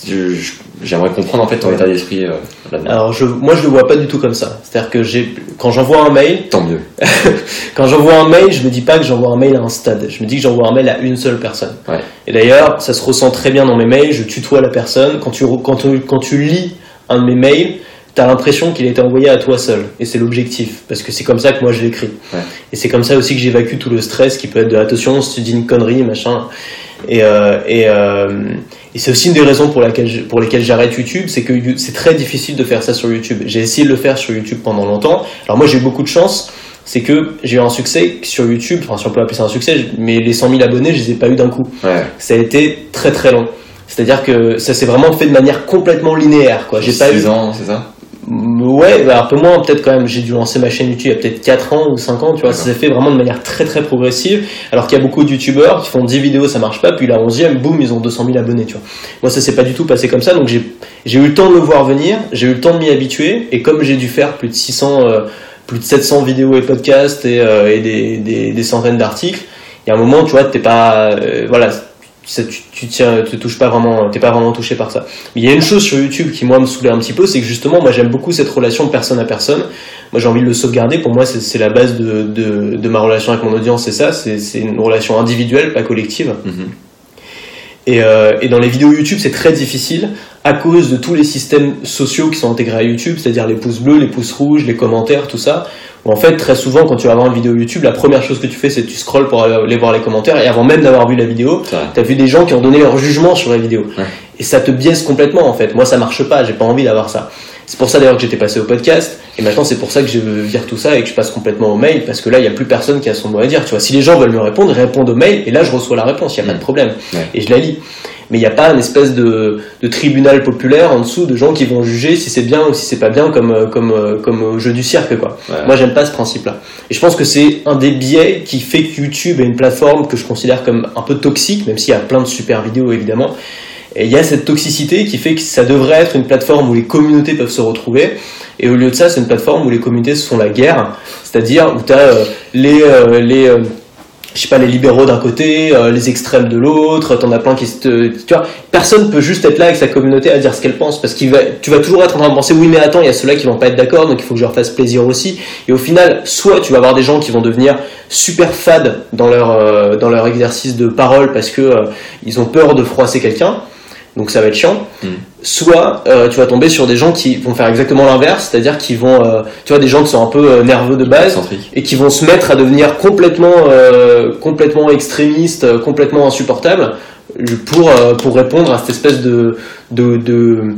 je- je- j'aimerais comprendre en fait ton Ouais. état d'esprit euh, là-dedans. Alors je, moi je le vois pas du tout comme ça. C'est-à-dire que j'ai, quand j'envoie un mail, Tant mieux. quand j'envoie un mail, je me dis pas que j'envoie un mail à un stade. Je me dis que j'envoie un mail à une seule personne. Ouais. Et d'ailleurs, ça se ressent très bien dans mes mails. Je tutoie la personne. Quand tu, re- quand tu, quand tu lis un de mes mails, t'as l'impression qu'il a été envoyé à toi seul. Et c'est l'objectif. Parce que c'est comme ça que moi je l'écris. Ouais. Et c'est comme ça aussi que j'évacue tout le stress qui peut être de attention si tu dis une connerie, machin. Et, euh, et, euh, et c'est aussi une des raisons pour, laquelle je- pour lesquelles j'arrête YouTube, c'est que c'est très difficile de faire ça sur YouTube. J'ai essayé de le faire sur YouTube pendant longtemps. Alors moi j'ai eu beaucoup de chance, c'est que j'ai eu un succès sur YouTube, enfin si on peut appeler ça un succès, mais les 100 000 abonnés je les ai pas eu d'un coup. Ouais. Ça a été très très long. C'est-à-dire que ça s'est vraiment fait de manière complètement linéaire. Quoi. J'ai pas eu 6 ans, c'est ça? Ouais, bah, un peu moins, peut-être quand même. J'ai dû lancer ma chaîne YouTube il y a peut-être 4 ans ou 5 ans, tu vois. Ça s'est fait vraiment de manière très très progressive. Alors qu'il y a beaucoup de YouTubeurs qui font 10 vidéos, ça marche pas, puis la 11e, boum, ils ont 200 000 abonnés, tu vois. Moi, ça s'est pas du tout passé comme ça, donc j'ai j'ai eu le temps de le voir venir, j'ai eu le temps de m'y habituer, et comme j'ai dû faire plus de 600, euh, plus de 700 vidéos et podcasts et, euh, et des, des, des centaines d'articles, il y a un moment, tu vois, t'es pas, euh, voilà, ça, tu, tu tiens, te touches pas vraiment, t'es pas vraiment touché par ça. Mais il y a une chose sur YouTube qui moi me saoulait un petit peu, c'est que justement, moi j'aime beaucoup cette relation de personne à personne. Moi j'ai envie de le sauvegarder. Pour moi, c'est la base de, de, de ma relation avec mon audience, c'est ça. C'est une relation individuelle, pas collective. Mhm. Et, euh, et dans les vidéos YouTube, c'est très difficile à cause de tous les systèmes sociaux qui sont intégrés à YouTube, c'est-à-dire les pouces bleus, les pouces rouges, les commentaires, tout ça. Où en fait, très souvent, quand tu vas voir une vidéo YouTube, la première chose que tu fais, c'est que tu scrolles pour aller voir les commentaires. Et avant même d'avoir vu la vidéo, vrai. T'as vu des gens qui ont donné leur jugement sur la vidéo. Ouais. Et ça te biaise complètement en fait. Moi ça marche pas, j'ai pas envie d'avoir ça. C'est pour ça d'ailleurs que j'étais passé au podcast. Et maintenant c'est pour ça que je vire tout ça et que je passe complètement au mail. Parce que là il y a plus personne qui a son mot à dire. Tu vois, si les gens veulent me répondre, ils répondent au mail. Et là je reçois la réponse, il y a pas de problème. Ouais. Et je la lis. Mais il n'y a pas une espèce de, de tribunal populaire en dessous de gens qui vont juger si c'est bien ou si c'est pas bien comme, euh, comme, euh, comme au jeu du cirque quoi. Ouais. Moi, j'aime pas ce principe-là. Et je pense que c'est un des biais qui fait que YouTube est une plateforme que je considère comme un peu toxique, même s'il y a plein de super vidéos évidemment. Et il y a cette toxicité qui fait que ça devrait être une plateforme où les communautés peuvent se retrouver. Et au lieu de ça, c'est une plateforme où les communautés se font la guerre. C'est-à-dire où tu as les, euh, les, euh, je sais pas, les libéraux d'un côté, euh, les extrêmes de l'autre, t'en as plein qui personne peut juste être là avec sa communauté à dire ce qu'elle pense, parce va, tu vas toujours être en train de penser, oui, mais attends, il y a ceux-là qui vont pas être d'accord, donc il faut que je leur fasse plaisir aussi. Et au final, soit tu vas avoir des gens qui vont devenir super fades dans leur, euh, dans leur exercice de parole parce que euh, ils ont peur de froisser quelqu'un, donc ça va être chiant. Mm. Soit euh, tu vas tomber sur des gens qui vont faire exactement l'inverse, c'est-à-dire qui vont, euh, tu vois, des gens qui sont un peu euh, nerveux de base, et qui vont se mettre à devenir complètement, complètement extrémistes, complètement insupportables pour, pour répondre à cette espèce de, de, de,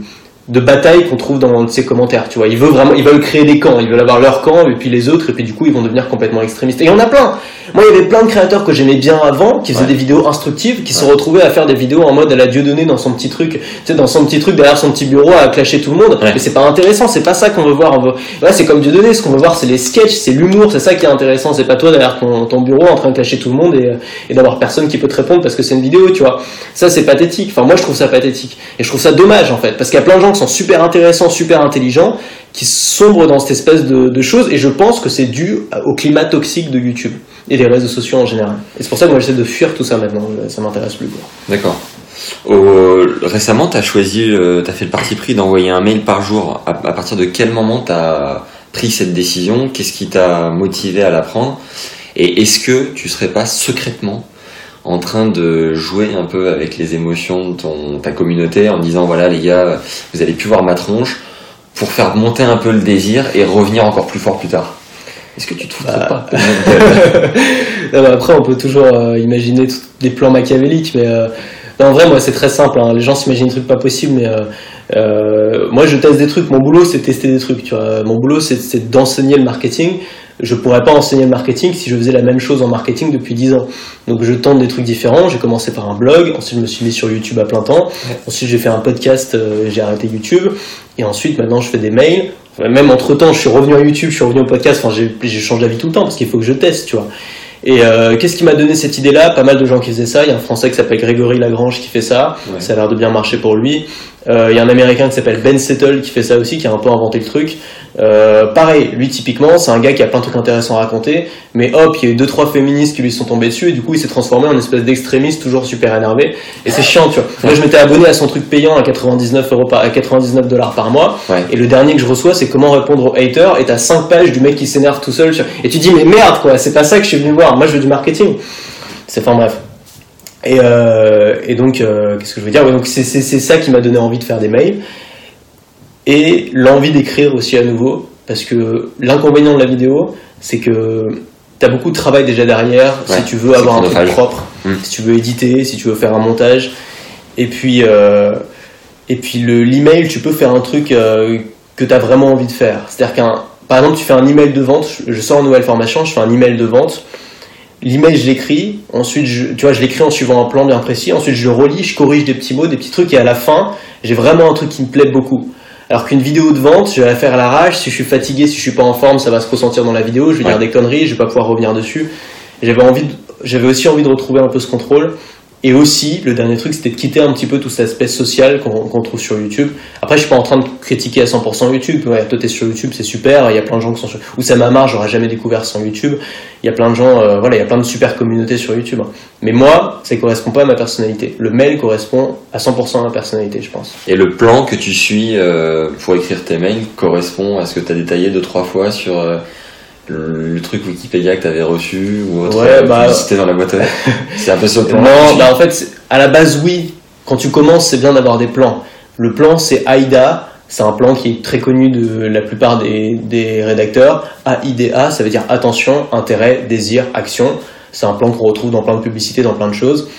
de bataille qu'on trouve dans ces commentaires. Tu vois, ils veulent vraiment, ils veulent créer des camps, ils veulent avoir leur camp et puis les autres, et puis du coup ils vont devenir complètement extrémistes. Et il y en a plein. Moi, il y avait plein de créateurs que j'aimais bien avant, qui faisaient Ouais. des vidéos instructives, qui se Ouais. retrouvaient à faire des vidéos en mode à la Dieu donné dans son petit truc, tu sais, dans son petit truc derrière son petit bureau à clasher tout le monde. Ouais. Mais c'est pas intéressant, c'est pas ça qu'on veut voir. On veut... Ouais, c'est comme Dieu donné, ce qu'on veut voir, c'est les sketchs, c'est l'humour, c'est ça qui est intéressant. C'est pas toi derrière ton, ton bureau en train de clasher tout le monde et, et d'avoir personne qui peut te répondre parce que c'est une vidéo, tu vois. Ça, c'est pathétique. Enfin, moi, je trouve ça pathétique. Et je trouve ça dommage, en fait, parce qu'il y a plein de gens qui sont super intéressants, super intelligents, qui sombrent dans cette espèce de, de choses, et je pense que c'est dû au climat toxique de YouTube et des réseaux sociaux en général. Et c'est pour ça que moi, j'essaie de fuir tout ça maintenant. Ça m'intéresse plus. D'accord. Au- récemment, tu as choisi, tu as fait le parti pris d'envoyer un mail par jour. À, à partir de quel moment tu as pris cette décision? Qu'est-ce qui t'a motivé à la prendre? Et est-ce que tu serais pas secrètement en train de jouer un peu avec les émotions de ton, ta communauté en disant voilà les gars, vous allez plus voir ma tronche pour faire monter un peu le désir et revenir encore plus fort plus tard. Est-ce que tu trouves Bah. pas Non, après, on peut toujours euh, imaginer tout- des plans machiavéliques, mais euh, non, en vrai, moi, c'est très simple. hein. Les gens s'imaginent des trucs pas possibles, mais euh, moi, je teste des trucs. Mon boulot, c'est tester des trucs. Tu vois. Mon boulot, c'est d'enseigner le marketing. Je pourrais pas enseigner le marketing si je faisais la même chose en marketing depuis 10 ans. Donc, je tente des trucs différents. J'ai commencé par un blog, ensuite, je me suis mis sur YouTube à plein temps. Ensuite, j'ai fait un podcast, euh, j'ai arrêté YouTube. Et ensuite, maintenant, je fais des mails. Enfin, Même entre temps, je suis revenu à YouTube, je suis revenu au podcast. Enfin, j'ai changé la vie tout le temps parce qu'il faut que je teste, tu vois. Et euh, qu'est-ce qui m'a donné cette idée-là? Pas mal de gens qui faisaient ça. Il y a un Français qui s'appelle Grégory Lagrange qui fait ça. Ouais. Ça a l'air de bien marcher pour lui. Euh, il y a un Américain qui s'appelle Ben Settle qui fait ça aussi, qui a un peu inventé le truc. Euh, pareil, lui typiquement, c'est un gars qui a plein de trucs intéressants à raconter, mais hop, il y a eu deux trois féministes qui lui sont tombés dessus et du coup il s'est transformé en espèce d'extrémiste toujours super énervé. Et c'est chiant, tu vois. Moi je m'étais abonné à son truc payant à 99 euros par, à 99 dollars par mois. Ouais. Et le dernier que je reçois, c'est comment répondre aux haters. Et t'as 5 pages du mec qui s'énerve tout seul. Et tu dis, mais merde, quoi, c'est pas ça que je suis venu voir. Moi, je veux du marketing. C'est enfin bref. Et, euh, et donc, euh, qu'est-ce que je veux dire? Ouais, Donc, c'est c'est- c'est ça qui m'a donné envie de faire des mails. Et l'envie d'écrire aussi à nouveau. Parce que l'inconvénient de la vidéo, c'est que t'as beaucoup de travail déjà derrière. Ouais, si tu veux avoir un truc propre, Mm. si tu veux éditer, si tu veux faire un montage. Et puis, euh, et puis le l'email, tu peux faire un truc euh, que tu as vraiment envie de faire. C'est-à-dire qu'un, par exemple, tu fais un email de vente, je, je sors une nouvelle formation, je fais un email de vente. L'email, je l'écris, ensuite, je, tu vois, je l'écris en suivant un plan bien précis, ensuite je relis, je corrige des petits mots, des petits trucs, et à la fin, j'ai vraiment un truc qui me plaît beaucoup. Alors qu'une vidéo de vente, je vais la faire à l'arrache, si je suis fatigué, si je suis pas en forme, ça va se ressentir dans la vidéo, je vais Ouais. dire des conneries, je vais pas pouvoir revenir dessus. J'avais envie j'avais aussi envie de retrouver un peu ce contrôle. Et aussi, le dernier truc, c'était de quitter un petit peu tout cet aspect social qu'on trouve sur YouTube. Après, je suis pas en train de critiquer à 100% YouTube. Ouais, toi, t'es sur YouTube, c'est super. Il y a plein de gens qui sont sur... Ou ça m'a j'aurais jamais découvert sans YouTube. Il y a plein de gens, euh, voilà, il y a plein de super communautés sur YouTube. hein. Mais moi, ça correspond pas à ma personnalité. Le mail correspond à 100% à ma personnalité, je pense. Et le plan que tu suis euh, pour écrire tes mails correspond à ce que tu as détaillé deux trois fois sur euh, le, le truc Wikipédia que tu avais reçu ou autre Ouais, euh, bah, publicité dans la boîte. C'est un peu ce plan. Non, bah en fait, à la base, oui. Quand tu commences, c'est bien d'avoir des plans. Le plan, c'est AIDA. C'est un plan qui est très connu de la plupart des, des rédacteurs. AIDA, ça veut dire attention, intérêt, désir, action. C'est un plan qu'on retrouve dans plein de publicités, dans plein de choses.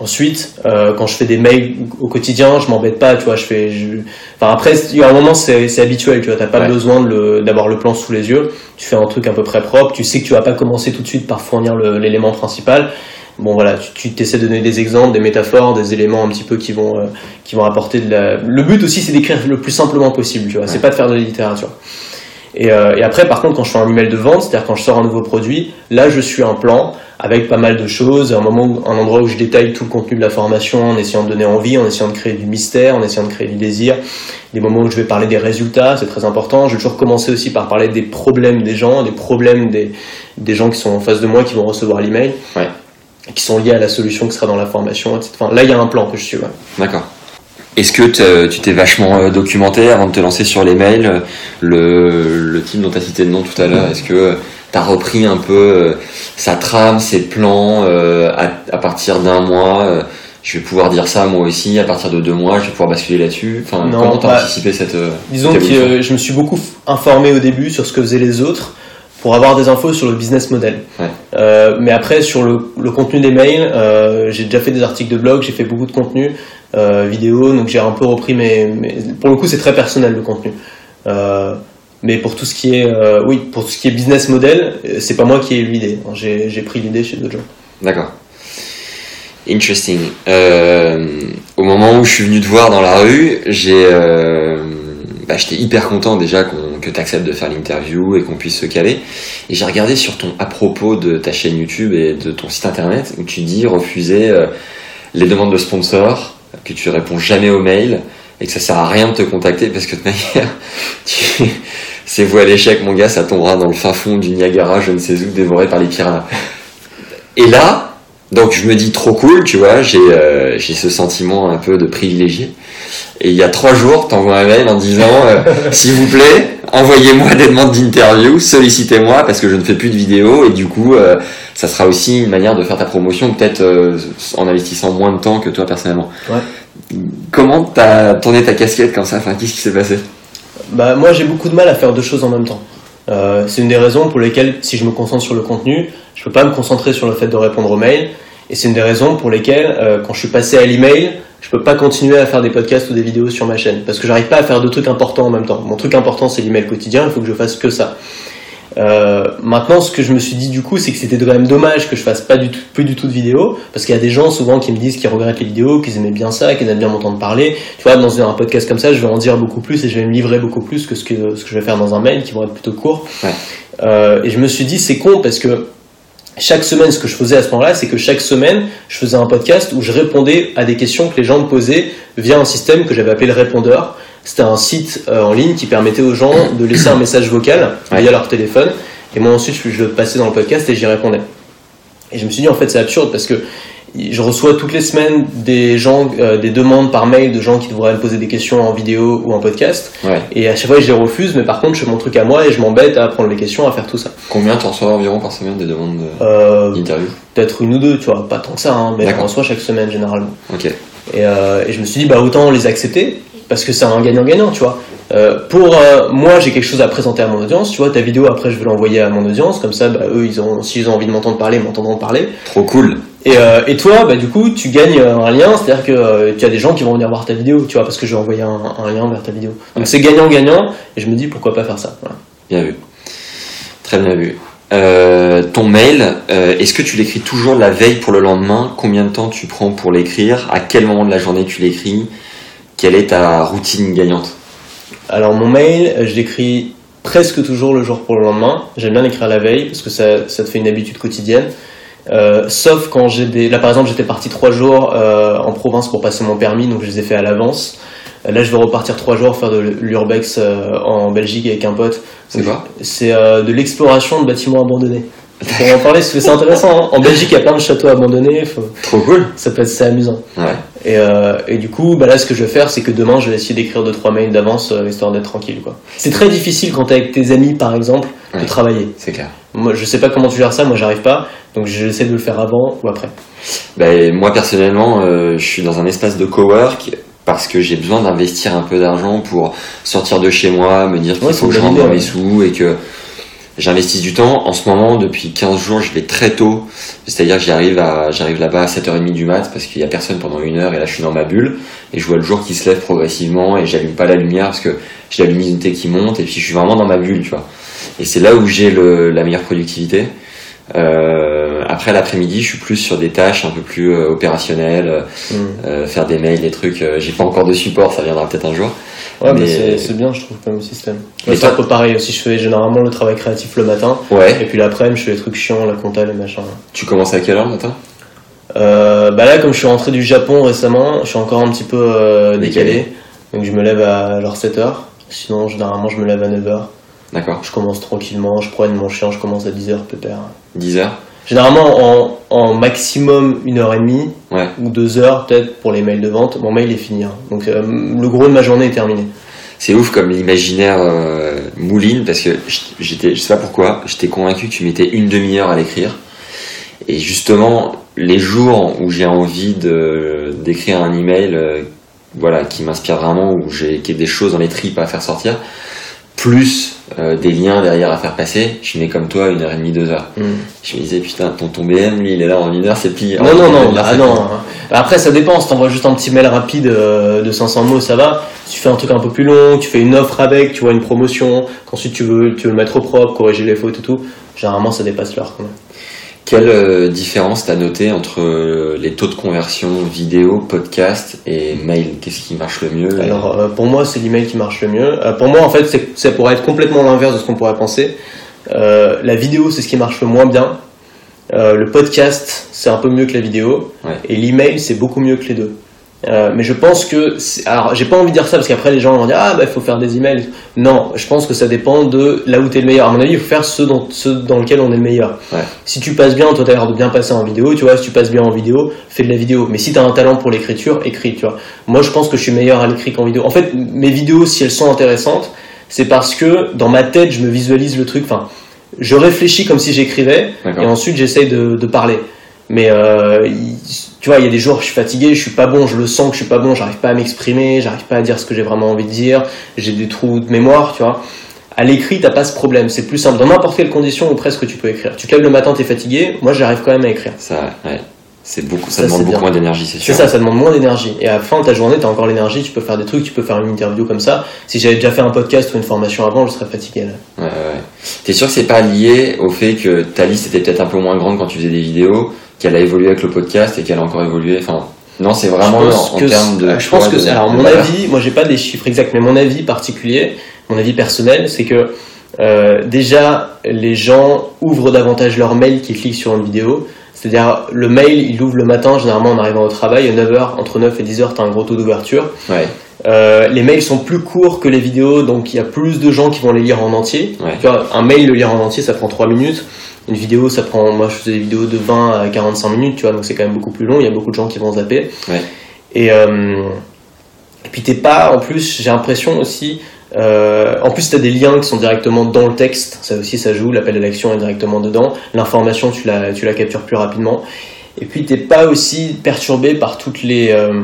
Ensuite, euh, quand je fais des mails au quotidien, je m'embête pas, tu vois, je fais, je- enfin après, il y a un moment, c'est habituel, tu vois, t'as pas Ouais. besoin de le- d'avoir le plan sous les yeux. Tu fais un truc à peu près propre, tu sais que tu vas pas commencer tout de suite par fournir l'élément principal. Bon voilà, tu- t'essaies de donner des exemples, des métaphores, des éléments un petit peu qui vont euh, qui vont apporter de la. Le but aussi, c'est d'écrire le plus simplement possible, tu vois. C'est pas de faire de la littérature. Et, euh, et après, par contre, quand je fais un email de vente, c'est-à-dire quand je sors un nouveau produit, là, je suis un plan avec pas mal de choses, un moment, un endroit où je détaille tout le contenu de la formation, en essayant de donner envie, en essayant de créer du mystère, en essayant de créer du désir. Des moments où je vais parler des résultats, c'est très important. Je vais toujours commencer aussi par parler des problèmes des gens, des problèmes des, des gens qui sont en face de moi, qui vont recevoir l'email, Ouais. qui sont liés à la solution qui sera dans la formation, etc. Enfin, là, il y a un plan que je suis. ouais. D'accord. Est-ce que tu t'es vachement euh, documenté avant de te lancer sur les mails Le, le type dont tu as cité le nom tout à l'heure, est-ce que tu as repris un peu euh, sa trame, ses plans euh, à, à partir d'un mois euh, Je vais pouvoir dire ça moi aussi, à partir de deux mois, je vais pouvoir basculer là-dessus? Enfin, Non, comment t'as bah, anticipé cette. euh, Disons cette que euh, je me suis beaucoup informé au début sur ce que faisaient les autres pour avoir des infos sur le business model. Ouais. Euh, mais après, sur le, le contenu des mails, euh, j'ai déjà fait des articles de blog, j'ai fait beaucoup de contenu euh, vidéo, donc j'ai un peu repris mes, mes- Pour le coup, c'est très personnel le contenu. Mais pour tout ce qui est, oui, pour tout ce qui est business model, c'est pas moi qui ai eu l'idée. J'ai pris l'idée chez d'autres gens. D'accord. Interesting. Au moment où je suis venu te voir dans la rue, j'ai, bah, j'étais hyper content déjà qu'on, que tu acceptes de faire l'interview et qu'on puisse se caler. Et j'ai regardé sur ton à propos de ta chaîne YouTube et de ton site internet où tu dis refuser euh, les demandes de sponsors, que tu réponds jamais aux mails et que ça sert à rien de te contacter parce que de manière, c'est vous à l'échec, mon gars, ça tombera dans le fin fond du Niagara, je ne sais où, dévoré par les piranhas. Et là, Donc je me dis trop cool, tu vois, j'ai euh, j'ai ce sentiment un peu de privilégié. Et il y a trois jours, t'envoies un mail en disant euh, s'il vous plaît, envoyez-moi des demandes d'interview, sollicitez-moi parce que je ne fais plus de vidéos et du coup euh, ça sera aussi une manière de faire ta promotion peut-être en investissant moins de temps que toi personnellement. Ouais. Comment t'as tourné ta casquette comme ça Enfin, qu'est-ce qui s'est passé? Bah, moi, j'ai beaucoup de mal à faire deux choses en même temps. Euh, c'est une des raisons pour lesquelles, si je me concentre sur le contenu, je peux pas me concentrer sur le fait de répondre aux mails. Et c'est une des raisons pour lesquelles, euh, quand je suis passé à l'email, je peux pas continuer à faire des podcasts ou des vidéos sur ma chaîne. Parce que j'arrive pas à faire deux trucs importants en même temps. Mon truc important, c'est l'email quotidien, il faut que je fasse que ça. Euh, maintenant, ce que je me suis dit du coup, c'est que c'était quand même dommage que je fasse pas du tout, plus du tout de vidéos, parce qu'il y a des gens souvent qui me disent qu'ils regrettent les vidéos, qu'ils aimaient bien ça, qu'ils aiment bien m'entendre parler. Tu vois, dans un podcast comme ça, je vais en dire beaucoup plus et je vais me livrer beaucoup plus que ce que, ce que je vais faire dans un mail, qui vont être plutôt. Ouais. Euh, et je me suis dit, c'est con parce que chaque semaine, ce que je faisais à ce moment-là, c'est que chaque semaine, je faisais un podcast où je répondais à des questions que les gens me posaient via un système que j'avais appelé le répondeur. C'était un site euh, en ligne qui permettait aux gens de laisser un message vocal Ouais. via leur téléphone. Et moi ensuite, je je le passais dans le podcast et j'y répondais. Et je me suis dit, en fait, c'est absurde parce que je reçois toutes les semaines des gens, euh, des demandes par mail de gens qui devraient me poser des questions en vidéo ou en podcast. Ouais. Et à chaque fois, je les refuse, mais par contre, je fais mon truc à moi et je m'embête à prendre les questions, à faire tout ça. Combien t'en reçois environ par semaine des demandes de- Euh, d'interview Peut-être une ou deux, tu vois, pas tant que ça, hein, mais j'en reçois chaque semaine généralement. Ok. Et, euh, et je me suis dit, bah autant les accepter, parce que c'est un gagnant-gagnant, tu vois. Euh, pour euh, moi, j'ai quelque chose à présenter à mon audience, tu vois, ta vidéo après je vais l'envoyer à mon audience, comme ça, bah, eux, ils ont, s'ils ont envie de m'entendre parler, ils m'entendront parler. Trop cool. Et, euh, et toi, bah, du coup, tu gagnes un lien, c'est-à-dire que tu as des gens qui vont venir voir ta vidéo, tu vois, parce que je vais envoyer un, un lien vers ta vidéo. Donc Ouais. c'est gagnant-gagnant, et je me dis pourquoi pas faire ça. Voilà. Bien vu. Très bien vu. Euh, ton mail, euh, est-ce que tu l'écris toujours la veille pour le lendemain? Combien de temps tu prends pour l'écrire? À quel moment de la journée tu l'écris? Quelle est ta routine gagnante? Alors mon mail, euh, je l'écris presque toujours le jour pour le lendemain. J'aime bien l'écrire la veille parce que ça, ça te fait une habitude quotidienne. Euh, sauf quand j'ai des... Là par exemple j'étais parti trois jours euh, en province pour passer mon permis, donc je les ai fait à l'avance. Là je vais repartir trois jours faire de l'urbex euh, en Belgique avec un pote. C'est quoi? C'est euh, de l'exploration de bâtiments abandonnés. On va en parler parce que c'est intéressant. hein. En Belgique il y a plein de châteaux abandonnés, faut- Trop cool. ça peut être assez amusant. Ouais. Et, euh, et du coup, bah là, ce que je vais faire, c'est que demain, je vais essayer d'écrire deux trois mails d'avance, euh, histoire d'être tranquille. quoi. C'est très difficile quand t'es avec tes amis, par exemple, de Ouais. travailler. C'est clair. Moi, je sais pas comment tu gères ça, moi, j'arrive pas. Donc, j'essaie de le faire avant ou après. Ben, moi personnellement, euh, je suis dans un espace de cowork parce que j'ai besoin d'investir un peu d'argent pour sortir de chez moi, me dire qu'il Ouais, faut que je rentre dans mes sous et que j'investisse du temps. En ce moment, depuis 15 jours, je vais très tôt. C'est-à-dire que j'arrive à, j'arrive là-bas à 7h30 du mat parce qu'il y a personne pendant une heure et là je suis dans ma bulle et je vois le jour qui se lève progressivement et j'allume pas la lumière parce que j'ai la luminosité qui monte et puis je suis vraiment dans ma bulle, tu vois. Et c'est là où j'ai la meilleure productivité. Euh, après l'après-midi, je suis plus sur des tâches un peu plus euh, opérationnelles, Hmm. euh, faire des mails, des trucs. euh, j'ai pas encore de support, ça viendra peut-être un jour. Ouais, mais, Mais- c'est bien, je trouve, comme système. Mais c'est un peu pareil aussi. Je fais généralement le travail créatif le matin. Ouais. Et puis l'après-midi, je fais les trucs chiants, la compta, les machins. Tu commences à quelle heure le matin? Euh, bah là, comme je suis rentré du Japon récemment, je suis encore un petit peu euh, décalé. Décalé. Donc, je me lève à genre 7h. Sinon, généralement, je me lève à 9h. D'accord. Je commence tranquillement, je promène mon chien, je commence à 10h, pépère. 10 heures? Généralement, en, en maximum une heure et demie Ouais. ou deux heures peut-être pour les mails de vente, mon mail est fini. hein. Donc euh, le gros de ma journée est terminé. C'est ouf comme l'imaginaire euh, mouline parce que j'étais, je sais pas pourquoi, j'étais convaincu que tu mettais une demi-heure à l'écrire. Et justement, les jours où j'ai envie de d'écrire un email, euh, voilà, qui m'inspire vraiment, où j'ai qui a des choses dans les tripes à faire sortir, plus euh, des liens derrière à faire passer, je mets comme toi une heure et demie, deux heures. Je me disais putain, ton ton BM, lui, il est là en une heure, c'est plié. Non, non, non, c'est non. Après, ça dépend. Si t'envoies juste un petit mail rapide euh, de 500 mots, ça va. Si tu fais un truc un peu plus long, tu fais une offre avec, tu vois, une promotion, qu'ensuite tu veux, tu veux le mettre au propre, corriger les fautes et tout, généralement ça dépasse l'heure. quand même. Quelle euh, différence t'as noté entre euh, les taux de conversion vidéo, podcast et mail? Qu'est-ce qui marche le mieux? Alors euh, pour moi, c'est l'email qui marche le mieux. Euh, pour moi, en fait, ça pourrait être complètement l'inverse de ce qu'on pourrait penser. Euh, la vidéo, c'est ce qui marche le moins bien. Le podcast, c'est un peu mieux que la vidéo. Ouais. Et l'email, c'est beaucoup mieux que les deux. Euh, mais je pense que, alors j'ai pas envie de dire ça parce qu'après les gens vont dire ah bah il faut faire des emails. Non, je pense que ça dépend de là où tu es le meilleur. À mon avis, il faut faire ce dans, ce dans lequel on est le meilleur. Ouais. Si tu passes bien, toi t'as l'air de bien passer en vidéo, tu vois, si tu passes bien en vidéo, fais de la vidéo. Mais si t'as un talent pour l'écriture, écris, tu vois. Moi je pense que je suis meilleur à l'écrit qu'en vidéo. En fait, mes vidéos, si elles sont intéressantes, c'est parce que dans ma tête, je me visualise le truc. Enfin, je réfléchis comme si j'écrivais et ensuite j'essaye de, de parler. Mais euh, tu vois, il y a des jours, je suis fatigué, je suis pas bon, je le sens que je suis pas bon, j'arrive pas à m'exprimer, j'arrive pas à dire ce que j'ai vraiment envie de dire, j'ai des trous de mémoire, tu vois. À l'écrit, t'as pas ce problème, c'est plus simple. Dans n'importe quelle condition, ou presque, tu peux écrire. Tu te lèves le matin, t'es fatigué, moi j'arrive quand même à écrire. Ça, ouais. C'est beaucoup, ça, Ça, demande c'est beaucoup bien. moins d'énergie, c'est C'est sûr. ça, ça demande moins d'énergie. Et à la fin de ta journée, t'as encore l'énergie, tu peux faire des trucs, tu peux faire une interview comme ça. Si j'avais déjà fait un podcast ou une formation avant, je serais fatigué là. Ouais, ouais. T'es sûr que c'est pas lié au fait que ta liste était peut-être un peu moins grande quand tu faisais des vidéos, qu'elle a évolué avec le podcast et qu'elle a encore évolué. Enfin, non, c'est vraiment en, en termes de. c'est- je pense que de- alors de mon valeur. avis moi j'ai pas des chiffres exacts mais mon avis particulier mon avis personnel c'est que euh, déjà les gens ouvrent davantage leur mail qu'ils cliquent sur une vidéo c'est-à-dire le mail il ouvre le matin généralement en arrivant au travail à 9h entre 9 et 10h tu as un gros taux d'ouverture Ouais, Euh, les mails sont plus courts que les vidéos donc il y a plus de gens qui vont les lire en entier Ouais. tu vois un mail le lire en entier ça prend 3 minutes une vidéo ça prend moi je faisais des vidéos de 20 à 45 minutes tu vois donc c'est quand même beaucoup plus long il y a beaucoup de gens qui vont zapper Ouais. et, euh, et puis t'es pas, en plus, j'ai l'impression aussi, euh, en plus t'as des liens qui sont directement dans le texte, ça aussi ça joue, l'appel à l'action est directement dedans, l'information tu la, tu la captures plus rapidement, et puis t'es pas aussi perturbé par toutes les, euh,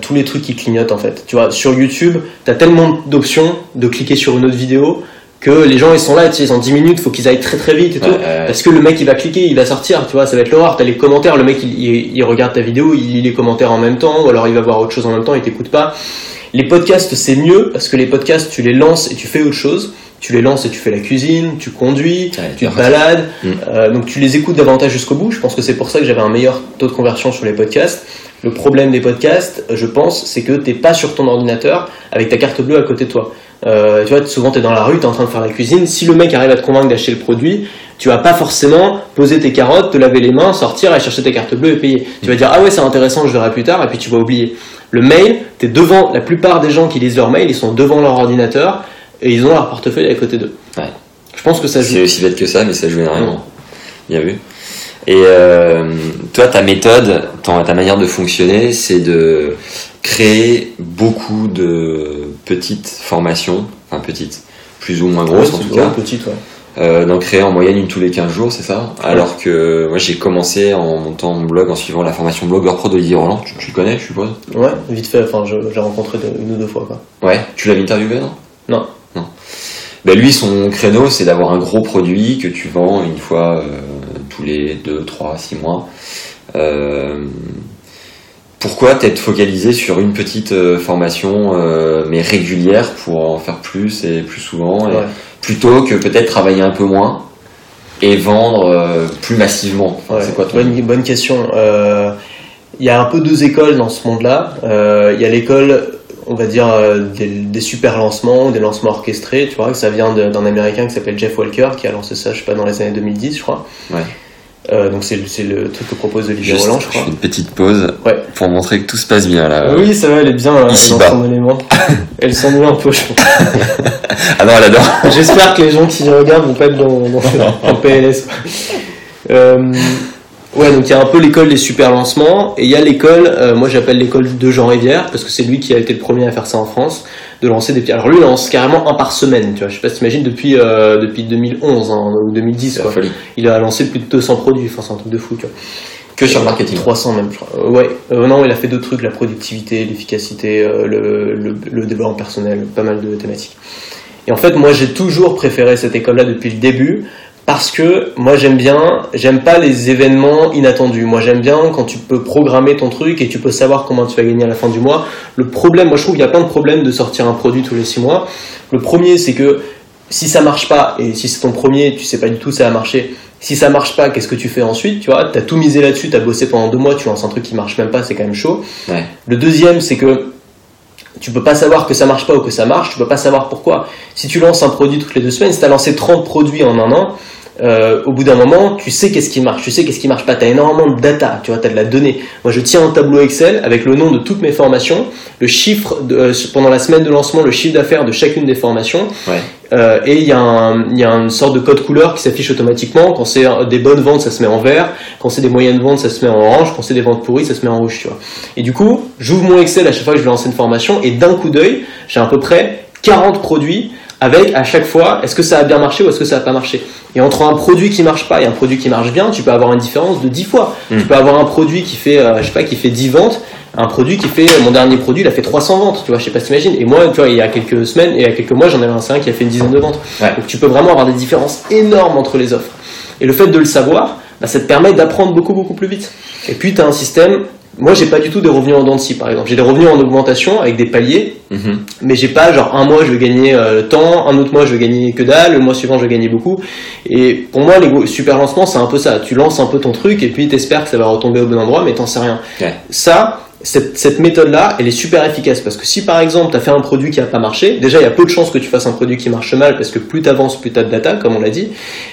tous les trucs qui clignotent en fait. Tu vois, sur YouTube, t'as tellement d'options de cliquer sur une autre vidéo que les gens ils sont là, tu sais, ils ont 10 minutes, faut qu'ils aillent très très vite et tout. Ouais, ouais. Parce que le mec il va cliquer, il va sortir, tu vois, ça va être l'horreur. T'as les commentaires, le mec il, il- il regarde ta vidéo, il lit les commentaires en même temps, ou alors il va voir autre chose en même temps, il t'écoute pas. Les podcasts c'est mieux parce que les podcasts tu les lances et tu fais autre chose. Tu les lances et tu fais la cuisine, tu conduis, Ouais, tu te balades, Mm. euh, donc tu les écoutes davantage jusqu'au bout. Je pense que c'est pour ça que j'avais un meilleur taux de conversion sur les podcasts. Le problème des podcasts, je pense, c'est que t'es pas sur ton ordinateur avec ta carte bleue à côté de toi. Euh, tu vois, souvent t'es dans la rue, t'es en train de faire la cuisine. Si le mec arrive à te convaincre d'acheter le produit, tu vas pas forcément poser tes carottes, te laver les mains, sortir, aller chercher ta carte bleue et payer. Tu vas dire ah ouais c'est intéressant, je verrai plus tard, et puis tu vas oublier. Le mail, t'es devant. La plupart des gens qui lisent leur mail, ils sont devant leur ordinateur et ils ont leur portefeuille à côté d'eux. Ouais. Je pense que ça joue. C'est aussi bête que ça, mais ça joue énormément. Bien vu. Et euh, toi, ta méthode, ta manière de fonctionner, c'est de créer beaucoup de petites formations, enfin petites, plus ou moins grosses Ouais, en tout cas, petit, ouais. euh, d'en créer en moyenne une tous les 15 jours, c'est ça Alors que moi j'ai commencé en montant mon blog, en suivant la formation blogueur pro d'Olivier Roland, tu, tu le connais, je suppose Ouais, vite fait. Enfin, je, je l'ai rencontré de- une ou deux fois, quoi. Ouais, tu l'avais interviewé, non? Non. Non. Ben lui, son créneau, c'est d'avoir un gros produit que tu vends une fois euh, tous les 2, 3, 6 mois. Euh, pourquoi t'être focalisé sur une petite euh, formation, euh, mais régulière, pour en faire plus et plus souvent, et Ouais. plutôt que peut-être travailler un peu moins et vendre euh, plus massivement? Enfin, Ouais, C'est quoi ton... bonne, bonne question. Il y a un peu deux écoles dans ce monde-là. Il y a l'école, on va dire, euh, des, des super lancements, des lancements orchestrés. Tu vois, que ça vient d'un américain qui s'appelle Jeff Walker, qui a lancé ça, je sais pas, dans les années 2010, je crois. Ouais. Euh, donc c'est le- truc que propose Olivier Roland, je je crois. fais une petite pause Ouais. pour montrer que tout se passe bien là. Oui, ça va, elle est bien là, Ici dans bas. son élément. Elle s'ennuie un peu, je pense. Ah non, elle adore. J'espère que les gens qui regardent vont pas être dans, dans, PLS. Euh, ouais, donc il y a un peu l'école des super lancements et il y a l'école, euh, moi j'appelle l'école de Jean Rivière parce que c'est lui qui a été le premier à faire ça en France, de lancer des petits. Alors lui il lance carrément un par semaine, tu vois. Je sais pas si t'imagines depuis euh, depuis 2011 hein, ou 2010 C'est la quoi. Il a lancé plus de 200 produits, enfin c'est un truc de fou, tu vois. Que sur le marketing. 300 même, je crois. Euh, ouais, Euh, non, il a fait d'autres trucs, la productivité, l'efficacité, euh, le, le, le développement personnel, pas mal de thématiques. Et en fait, moi, j'ai toujours préféré cette école-là depuis le début parce que moi, j'aime bien, j'aime pas les événements inattendus. Moi, j'aime bien quand tu peux programmer ton truc et tu peux savoir comment tu vas gagner à la fin du mois. Le problème, moi, je trouve qu'il y a plein de problèmes de sortir un produit tous les six mois. Le premier, c'est que si ça marche pas, et si c'est ton premier, tu sais pas du tout ça va marcher, si ça marche pas, qu'est-ce que tu fais ensuite Tu vois, t'as tout misé là-dessus, t'as bossé pendant deux mois, tu lances un truc qui marche même pas, c'est quand même chaud. Ouais. Le deuxième, c'est que tu peux pas savoir que ça marche pas ou que ça marche, tu peux pas savoir pourquoi. Si tu lances un produit toutes les deux semaines, si t'as lancé 30 produits en un an, euh, au bout d'un moment, tu sais qu'est-ce qui marche, tu sais qu'est-ce qui marche pas. Tu as énormément de data, tu vois, tu as de la donnée. Moi, je tiens un tableau Excel avec le nom de toutes mes formations, le chiffre de, euh, pendant la semaine de lancement, le chiffre d'affaires de chacune des formations. Ouais. Euh, et il y, y a une sorte de code couleur qui s'affiche automatiquement. Quand c'est des bonnes ventes, ça se met en vert. Quand c'est des moyennes ventes, ça se met en orange. Quand c'est des ventes pourries, ça se met en rouge, tu vois. Et du coup, j'ouvre mon Excel à chaque fois que je vais lancer une formation et d'un coup d'œil, j'ai à peu près 40 produits avec à chaque fois, est-ce que ça a bien marché ou est-ce que ça n'a pas marché? Et entre un produit qui marche pas et un produit qui marche bien, tu peux avoir une différence de 10 fois. Mm. Tu peux avoir un produit qui fait, euh, je sais pas, qui fait 10 ventes, un produit qui fait, mon dernier produit, il a fait 300 ventes, tu vois, je sais pas si t'imagines. Et moi, tu vois, il y a quelques semaines et il y a quelques mois, j'en avais un qui a fait une dizaine de ventes. Ouais. Donc tu peux vraiment avoir des différences énormes entre les offres. Et le fait de le savoir, bah, ça te permet d'apprendre beaucoup beaucoup plus vite. Et puis tu as un système, moi j'ai pas du tout des revenus en dents de scie par exemple. J'ai des revenus en augmentation avec des paliers, Mhm. mais j'ai pas genre un mois je vais gagner euh, tant, un autre mois je vais gagner que dalle, le mois suivant je vais gagner beaucoup. Et pour moi les super lancements c'est un peu ça. Tu lances un peu ton truc et puis t'espères que ça va retomber au bon endroit, mais t'en sais rien. Ouais. Ça, cette, cette méthode-là, elle est super efficace parce que si par exemple tu as fait un produit qui a pas marché, déjà il y a peu de chances que tu fasses un produit qui marche mal parce que plus tu avances, plus tu as de data, comme on l'a dit.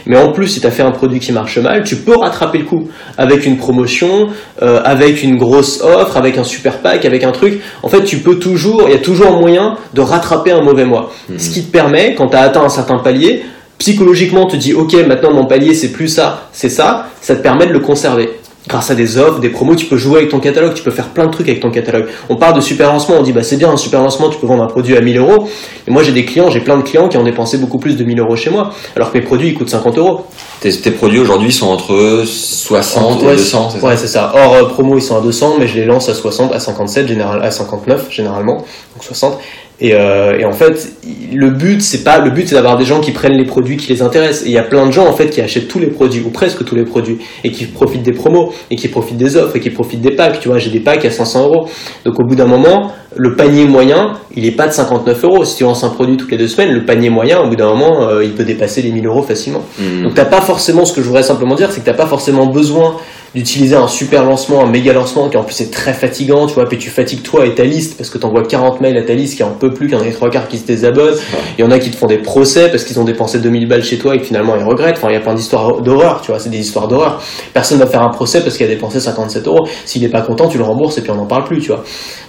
Mais en plus, si tu as fait un produit qui marche mal, tu peux rattraper le coup avec une promotion, euh, avec une grosse offre, avec un super pack, avec un truc. En fait, tu peux toujours, il y a toujours moyen de rattraper un mauvais mois. Ce qui te permet, quand tu as atteint un certain palier, psychologiquement, tu te dis, ok, maintenant mon palier c'est plus ça, c'est ça, ça te permet de le conserver. Grâce à des offres, des promos, tu peux jouer avec ton catalogue, tu peux faire plein de trucs avec ton catalogue. On parle de super lancement, on dit bah c'est bien un super lancement, tu peux vendre un produit à 1000 euros. Et moi j'ai des clients, j'ai plein de clients qui ont dépensé beaucoup plus de 1000 euros chez moi, alors que mes produits ils coûtent 50 euros. Tes, tes produits aujourd'hui sont entre 60 Ouais, et 200, c'est ça? Ouais, c'est ça. Hors euh, promo, ils sont à 200, mais je les lance à 60, à 57, général, à 59 généralement, donc 60. Et, euh, et en fait, le but, c'est pas le but, c'est d'avoir des gens qui prennent les produits qui les intéressent. Et il y a plein de gens en fait qui achètent tous les produits ou presque tous les produits et qui profitent des promos et qui profitent des offres et qui profitent des packs. Tu vois, j'ai des packs à 500 euros. Donc au bout d'un moment, le panier moyen, il est pas de 59 euros. Si tu lances un produit toutes les deux semaines, le panier moyen, au bout d'un moment, euh, il peut dépasser les 1000 euros facilement. Mhm. Donc t'as pas forcément, ce que je voudrais simplement dire, c'est que t'as pas forcément besoin d'utiliser un super lancement, un méga lancement qui en plus est très fatigant, tu vois, puis tu fatigues toi et ta liste parce que t'envoies 40 mails à ta liste qui en peut plus, qu'il y en a les trois quarts qui se désabonnent, il y en a qui te font des procès parce qu'ils ont dépensé 2000 balles chez toi et que finalement ils regrettent, enfin il y a plein d'histoires d'horreur, tu vois, c'est des histoires d'horreur. Personne va faire un procès parce qu'il a dépensé 57 euros, s'il est pas content tu le rembourses et puis on n'en parle plus, tu vois.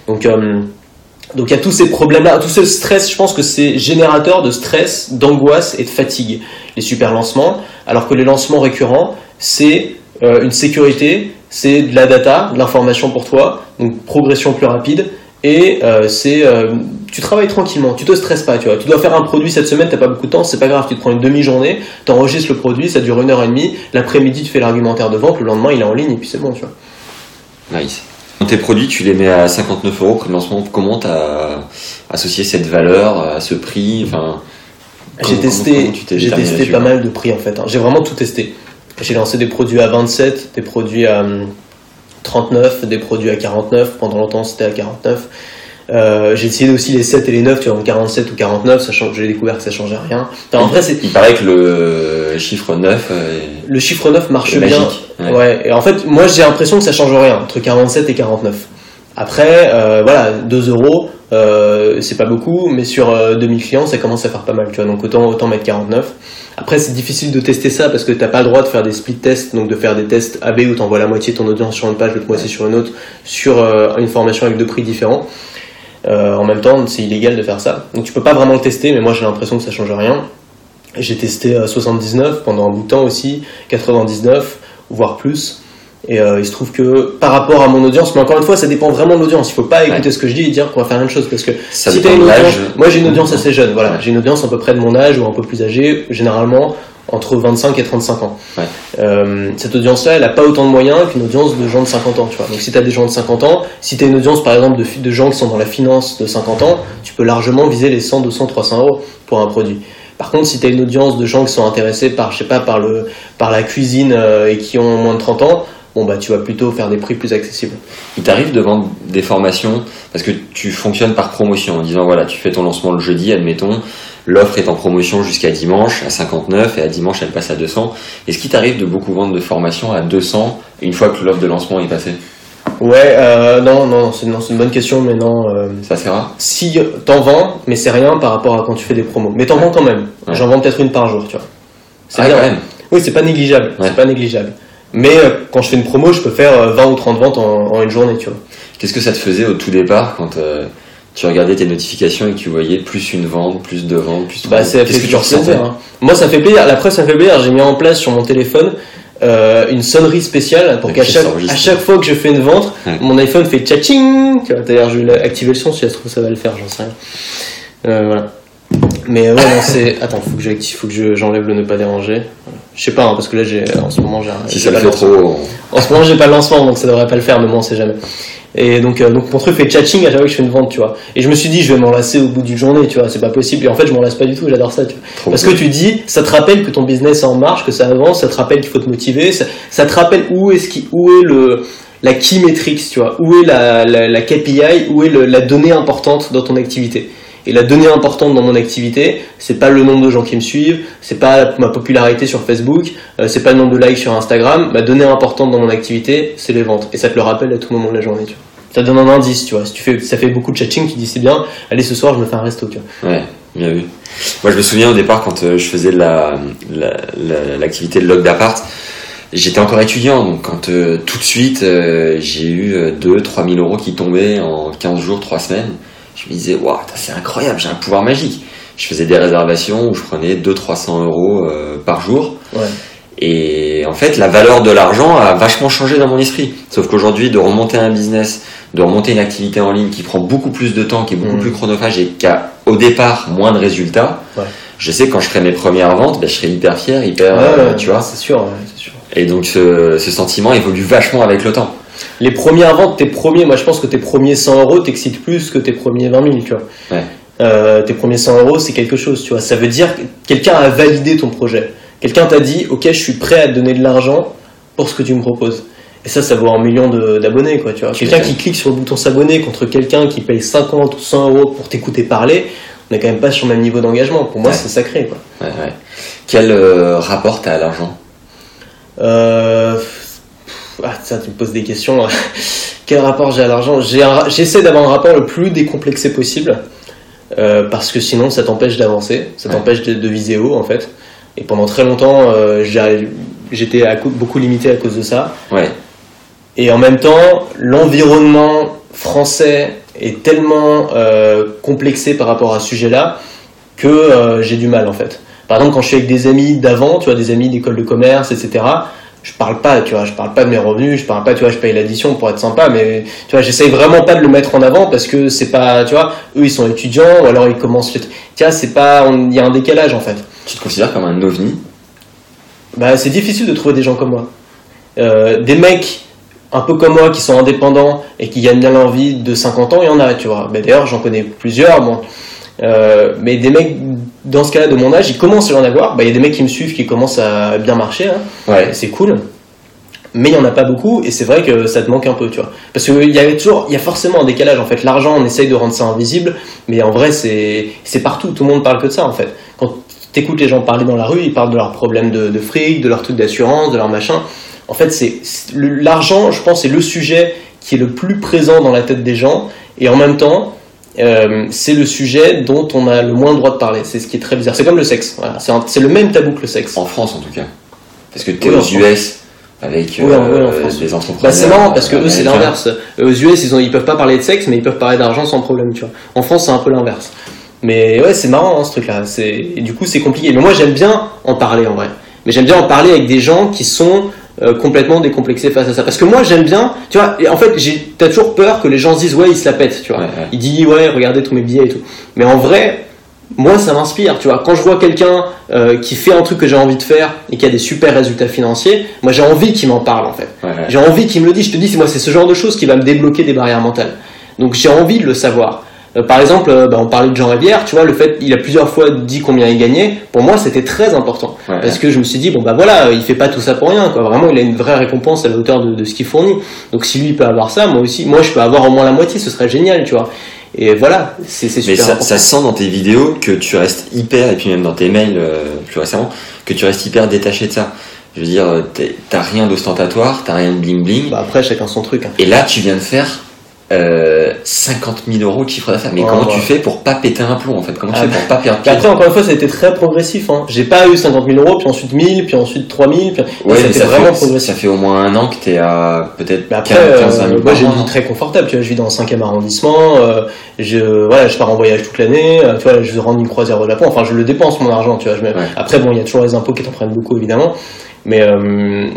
Donc euh, donc il y a tous ces problèmes-là, tout ce stress, je pense que c'est générateur de stress, d'angoisse et de fatigue, les super lancements, alors que les lancements récurrents, c'est euh, une sécurité, c'est de la data, de l'information pour toi, donc progression plus rapide, et euh, c'est euh, tu travailles tranquillement, tu te stresses pas, tu vois. Tu dois faire un produit cette semaine, t'as pas beaucoup de temps, c'est pas grave, tu te prends une demi-journée, t'enregistres le produit, ça dure une heure et demie, l'après-midi tu fais l'argumentaire de vente, le lendemain il est en ligne et puis c'est bon, tu vois. Nice. Tes produits, tu les mets à 59 euros prix de lancement. Comment t'as associé cette valeur à ce prix Enfin, J'ai testé, j'ai testé pas mal de prix en fait. hein. J'ai vraiment tout testé. J'ai lancé des produits à 27, des produits à hum, 39, des produits à 49. Pendant longtemps, c'était à 49. Euh, j'ai essayé aussi les 7 et les 9, tu vois, en 47 ou 49, sachant que j'ai découvert que ça changeait rien. Enfin, en vrai, Il paraît que le chiffre 9 euh, le chiffre 9 marche bien. Ouais. Ouais. et en fait, moi j'ai l'impression que ça change rien entre 47 et 49. Après, euh, voilà, 2 euros, euh, c'est pas beaucoup, mais sur euh, 2000 clients, ça commence à faire pas mal, tu vois, donc autant, autant mettre 49. Après, c'est difficile de tester ça parce que t'as pas le droit de faire des split tests, donc de faire des tests AB où t'envoies la moitié de ton audience sur une page, l'autre moitié sur une autre, sur euh, une formation avec deux prix différents. Euh, en même temps, c'est illégal de faire ça. Donc tu peux pas vraiment le tester, mais moi j'ai l'impression que ça change rien. J'ai testé euh, 79 pendant un bout de temps aussi, 99, voire plus. Et euh, il se trouve que par rapport à mon audience, mais encore une fois, ça dépend vraiment de l'audience. Il faut pas écouter Ouais. ce que je dis et dire qu'on va faire la même chose parce que Ça si t'as une audience, moi j'ai une audience assez jeune, voilà, Ouais. j'ai une audience à peu près de mon âge ou un peu plus âgée, généralement entre 25 et 35 ans. Ouais. Euh, cette audience-là, elle a pas autant de moyens qu'une audience de gens de 50 ans, tu vois. Donc si tu as des gens de 50 ans, si tu as une audience par exemple de gens qui sont dans la finance de 50 ans, tu peux largement viser les 100, 200, 300 euros pour un produit. Par contre, si tu as une audience de gens qui sont intéressés par, je sais pas, par le, par la cuisine euh, et qui ont moins de 30 ans, bon bah tu vas plutôt faire des prix plus accessibles. Il t'arrive de vendre des formations parce que tu fonctionnes par promotion en disant voilà, tu fais ton lancement le jeudi, admettons, l'offre est en promotion jusqu'à dimanche à 59 et à dimanche elle passe à 200. Est-ce qu'il t'arrive de beaucoup vendre de formations à 200 une fois que l'offre de lancement est passée? Ouais, euh, non, non, c'est une bonne question, mais non. euh, Ça c'est rare si t'en vends, mais c'est rien par rapport à quand tu fais des promos. Mais t'en vends quand même. Ouais. J'en vends peut-être une par jour, tu vois. C'est Ah, bien. quand même. Oui, c'est pas négligeable. Ouais. C'est pas négligeable. Mais euh, quand je fais une promo, je peux faire euh, 20 ou 30 ventes en, en une journée, tu vois. Qu'est-ce que ça te faisait au tout départ quand euh, tu regardais tes notifications et que tu voyais plus une vente, plus deux ventes, plus trois Bah, Qu'est-ce que tu ressentais hein. Moi, ça fait plaisir. La presse, ça me fait plaisir. J'ai mis en place sur mon téléphone euh, une sonnerie spéciale pour qu'à chaque, à chaque fois que je fais une vente, Ouais. mon iPhone fait tchaching. Vois, d'ailleurs, je vais activer le son si ça se trouve, ça va le faire, j'en sais rien. Euh, voilà. Mais ouais, non, c'est. Attends, faut que j'active, faut que je- j'enlève le ne pas déranger. Voilà. Je sais pas, hein, parce que là, j'ai, en ce moment, j'ai. Si j'ai ça le fait lancement. trop, on- En ce moment, j'ai pas le lancement, donc ça devrait pas le faire, mais bon, on sait jamais. Et donc, euh, donc mon truc fait tchatching à chaque fois que je fais une vente, tu vois. Et je me suis dit, je vais m'en lasser au bout d'une journée, tu vois, c'est pas possible. Et en fait, je m'en lasse pas du tout, j'adore ça, tu vois. trop Parce cool. que tu dis, ça te rappelle que ton business est en marche, que ça avance, ça te rappelle qu'il faut te motiver, ça, ça te rappelle où est-ce qui, où est le, la key metrics, tu vois, où est la, la, la KPI, où est le- la donnée importante dans ton activité. Et la donnée importante dans mon activité, c'est pas le nombre de gens qui me suivent, c'est pas ma popularité sur Facebook, euh, c'est pas le nombre de likes sur Instagram. Ma donnée importante dans mon activité, c'est les ventes. Et ça te le rappelle à tout moment de la journée, tu vois. Ça donne un indice, tu vois. Si tu fais, ça fait beaucoup de chatting, tu dis c'est bien, allez ce soir je me fais un resto, tu vois. Ouais, bien vu. Moi, je me souviens au départ quand euh, je faisais de la, l'activité de log d'appart, j'étais encore étudiant, donc quand euh, tout de suite j'ai eu euh, 2 3 000 euros qui tombaient en 15 jours, 3 semaines, je me disais, waouh, c'est incroyable, j'ai un pouvoir magique. Je faisais des réservations où je prenais 200-300 euros euh, par jour. Ouais. Et en fait, la valeur de l'argent a vachement changé dans mon esprit. Sauf qu'aujourd'hui, de remonter un business, de remonter une activité en ligne qui prend beaucoup plus de temps, qui est beaucoup Mhm. plus chronophage et qui a au départ moins de résultats, Ouais. je sais que quand je ferai mes premières ventes, ben, je serai hyper fier, hyper, euh, tu vois. C'est sûr. Et donc ce, ce sentiment évolue vachement avec le temps. Les premières ventes, tes premiers, moi je pense que tes premiers 100 euros t'excitent plus que tes premiers 20 000, tu vois. Ouais. Euh, tes premiers 100 euros, c'est quelque chose, tu vois. Ça veut dire que quelqu'un a validé ton projet. Quelqu'un t'a dit, ok, je suis prêt à te donner de l'argent pour ce que tu me proposes. Et ça, ça vaut un million d'abonnés, quoi, tu vois. Quelqu'un qui clique sur le bouton s'abonner contre quelqu'un qui paye 50 ou 100 euros pour t'écouter parler, on n'est quand même pas sur le même niveau d'engagement. Pour moi, Ouais. c'est sacré, quoi. Ouais, ouais. Quel euh, rapport t'as à l'argent? Euh... Ah, ça, tu me poses des questions. Quel rapport j'ai à l'argent J'essaie d'avoir un rapport le plus décomplexé possible. euh, parce que sinon, ça t'empêche d'avancer. Ça Ouais. t'empêche de, de viser haut, en fait. Et pendant très longtemps, euh, j'étais beaucoup limité à cause de ça. Ouais, Et en même temps, l'environnement français est tellement euh, complexé par rapport à ce sujet-là que j'ai du mal en fait. Par exemple, quand je suis avec des amis d'avant, tu vois, des amis d'école de commerce, etc., je parle pas, tu vois, je parle pas de mes revenus, je parle pas, tu vois, je paye l'addition pour être sympa, mais tu vois, j'essaye vraiment pas de le mettre en avant parce que c'est pas, tu vois, eux ils sont étudiants ou alors ils commencent, le- tu vois, c'est pas, il y a un décalage en fait. tu te considères comme un ovni? Bah, c'est difficile de trouver des gens comme moi. Euh, des mecs un peu comme moi qui sont indépendants et qui gagnent bien leur vie de 50 ans, il y en a, tu vois. Bah, D'ailleurs, j'en connais plusieurs, bon. Euh, mais des mecs dans ce cas-là de mon âge, ils commencent à en avoir. Bah, Il y a des mecs qui me suivent qui commencent à bien marcher, hein. Ouais, c'est cool. Mais il n'y en a pas beaucoup et c'est vrai que ça te manque un peu, tu vois. Parce qu'il y a toujours, il y a forcément un décalage en fait. L'argent, on essaye de rendre ça invisible, mais en vrai, c'est partout. Tout le monde parle que de ça en fait. Quand t'écoutes les gens parler dans la rue, ils parlent de leurs problèmes de, de fric, de leurs trucs d'assurance, de leur machin. En fait, c'est l'argent, je pense, c'est le sujet qui est le plus présent dans la tête des gens et en même temps. Euh, c'est le sujet dont on a le moins le droit de parler. C'est ce qui est très bizarre. C'est comme le sexe. Voilà. C'est le même tabou que le sexe. en France en tout cas. Parce que Oui, en aux France. US avec Oui, euh, oui, en France. des entrepreneurs. Bah, c'est marrant parce que eux c'est l'inverse. Aux US ils ont ils peuvent pas parler de sexe mais ils peuvent parler d'argent sans problème tu vois. En France c'est un peu l'inverse. Mais ouais c'est marrant hein, ce truc là. C'est et du coup c'est compliqué. Mais moi j'aime bien en parler en vrai. Mais j'aime bien en parler avec des gens qui sont euh, complètement décomplexés face à ça. Parce que moi j'aime bien tu vois. En fait t'as toujours peur que les gens se disent ouais ils se la pètent tu vois. Ouais, ouais. Il dit ouais regardez tous mes billets et tout. Mais en vrai moi ça m'inspire tu vois. Quand je vois quelqu'un euh, qui fait un truc que j'ai envie de faire et qui a des super résultats financiers, moi j'ai envie qu'il m'en parle en fait. J'ai envie qu'il me le dise. Je te dis, c'est moi, c'est ce genre de choses qui va me débloquer des barrières mentales. Donc j'ai envie de le savoir. Euh, par exemple, euh, bah, on parlait de Jean Rivière, tu vois, le fait, il a plusieurs fois dit combien il gagnait. Pour moi, c'était très important Ouais, parce que je me suis dit, bon bah voilà, euh, il fait pas tout ça pour rien, quoi. Vraiment, il a une vraie récompense à la hauteur de, de ce qu'il fournit. Donc si lui peut avoir ça, moi aussi, moi je peux avoir au moins la moitié, ce serait génial, tu vois. Et voilà, c'est c'est Mais super ça, ça sent dans tes vidéos que tu restes hyper, et puis même dans tes mails euh, plus récemment, que tu restes hyper détaché de ça. Je veux dire, t'as rien d'ostentatoire, t'as rien de bling bling. Bah, après, chacun son truc. hein. Et là, tu viens de faire euh, 50 000 euros de chiffre d'affaires. Mais Ouais, comment ouais. tu fais pour pas péter un plomb en fait? Comment tu Ah, fais pour pas perdre après, encore une fois, ça a été très progressif. Hein. J'ai pas eu 50 000 euros, puis ensuite 1000, puis ensuite 3000. Puis... Ouais, ça mais ça vraiment fait, progressif. ça fait au moins un an que t'es à peut-être Mais 15 après, 15 000 euh, moi j'ai une vie très confortable, tu vois, je vis dans le 5e arrondissement, euh, je, voilà, je pars en voyage toute l'année, euh, tu vois, je vais rendre une croisière au Japon, enfin je le dépense mon argent, tu vois. Je me- Ouais. Après, bon, il y a toujours les impôts qui t'en prennent beaucoup évidemment, mais, euh,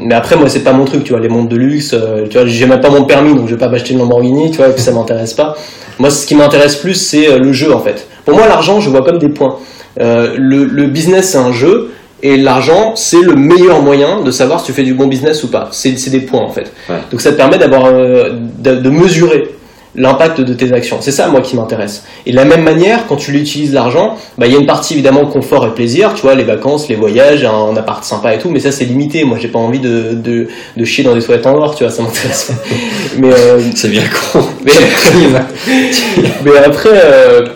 mais après, moi c'est pas mon truc, tu vois, les montres de luxe, euh, tu vois, j'ai même pas mon permis, donc je vais pas m'acheter une Lamborghini, tu vois, et puis ça m'intéresse pas. Moi, ce qui m'intéresse plus, c'est euh, le jeu en fait. Pour moi, l'argent, je vois comme des points. Euh, le, le business, c'est un jeu. Et l'argent, c'est le meilleur moyen de savoir si tu fais du bon business ou pas. C'est c'est des points en fait. Ouais. Donc ça te permet d'avoir, de, de mesurer l'impact de tes actions. C'est ça moi qui m'intéresse. Et de la même manière, quand tu l'utilises l'argent, bah, il y a une partie évidemment confort et plaisir, tu vois, les vacances, les voyages, un, un appart sympa et tout, mais ça c'est limité. Moi j'ai pas envie de, de, de chier dans des toilettes en or, tu vois, ça m'intéresse pas. mais, euh, C'est bien con. mais, mais après, euh,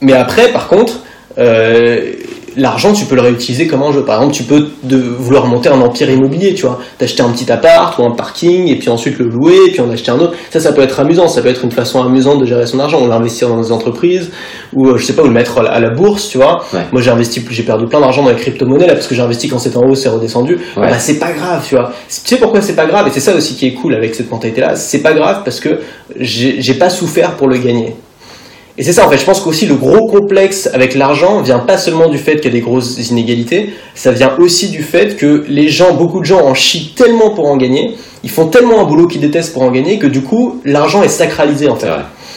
mais après, par contre, euh, l'argent, tu peux le réutiliser comme un jeu. Par exemple, tu peux de, vouloir monter un empire immobilier, tu vois. T'acheter un petit appart ou un parking, et puis ensuite le louer, et puis en acheter un autre. Ça, ça peut être amusant. Ça peut être une façon amusante de gérer son argent. Ou l'investir dans des entreprises, ou euh, je sais pas, ou le mettre à la, bourse, tu vois. Ouais. Moi, j'ai investi, j'ai perdu plein d'argent dans les crypto-monnaies là, parce que j'ai investi quand c'était en haut, c'est redescendu. Ouais. Bah, c'est pas grave, tu vois. Tu sais pourquoi c'est pas grave? Et c'est ça aussi qui est cool avec cette mentalité-là. C'est pas grave parce que j'ai pas souffert pour le gagner. Et c'est ça, en fait, je pense qu'aussi le gros complexe avec l'argent vient pas seulement du fait qu'il y a des grosses inégalités, ça vient aussi du fait que les gens, beaucoup de gens en chient tellement pour en gagner, ils font tellement un boulot qu'ils détestent pour en gagner, que du coup, l'argent est sacralisé, en fait.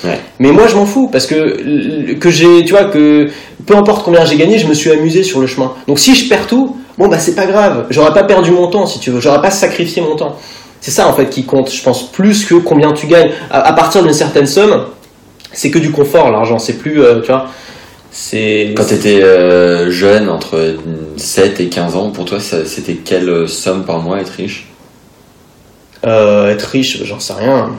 Ouais. Mais moi, je m'en fous, parce que, que j'ai, tu vois, que peu importe combien j'ai gagné, je me suis amusé sur le chemin. Donc si je perds tout, bon, bah c'est pas grave, j'aurais pas perdu mon temps, si tu veux, j'aurais pas sacrifié mon temps. C'est ça, en fait, qui compte, je pense, plus que combien tu gagnes. À, à partir d'une certaine somme, c'est que du confort, l'argent, c'est plus, euh, tu vois, c'est... Quand t'étais euh, jeune, entre 7 et 15 ans, pour toi, c'était quelle euh, somme par mois être riche? Euh, être riche, j'en sais rien.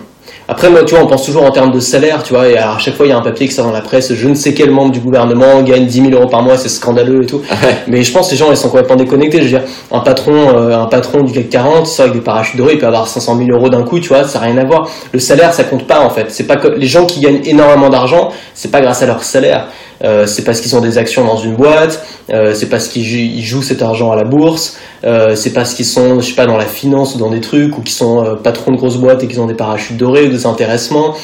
Après, moi, tu vois, on pense toujours en termes de salaire, tu vois, et à chaque fois, il y a un papier qui sort dans la presse, je ne sais quel membre du gouvernement gagne 10 000 euros par mois, c'est scandaleux et tout. Mais je pense que les gens, ils sont complètement déconnectés. Je veux dire, un patron, euh, un patron du CAC 40, ça, avec des parachutes dorés, il peut avoir 500 000 euros d'un coup, tu vois, ça n'a rien à voir. Le salaire, ça compte pas, en fait. C'est pas que les gens qui gagnent énormément d'argent, c'est pas grâce à leur salaire. Euh, c'est parce qu'ils ont des actions dans une boîte, euh, c'est parce qu'ils jou- ils jouent cet argent à la bourse, euh, c'est parce qu'ils sont, je sais pas, dans la finance ou dans des trucs, ou qu'ils sont patrons de grosses boîtes et qu'ils ont des parachutes dorés ou des intéressements.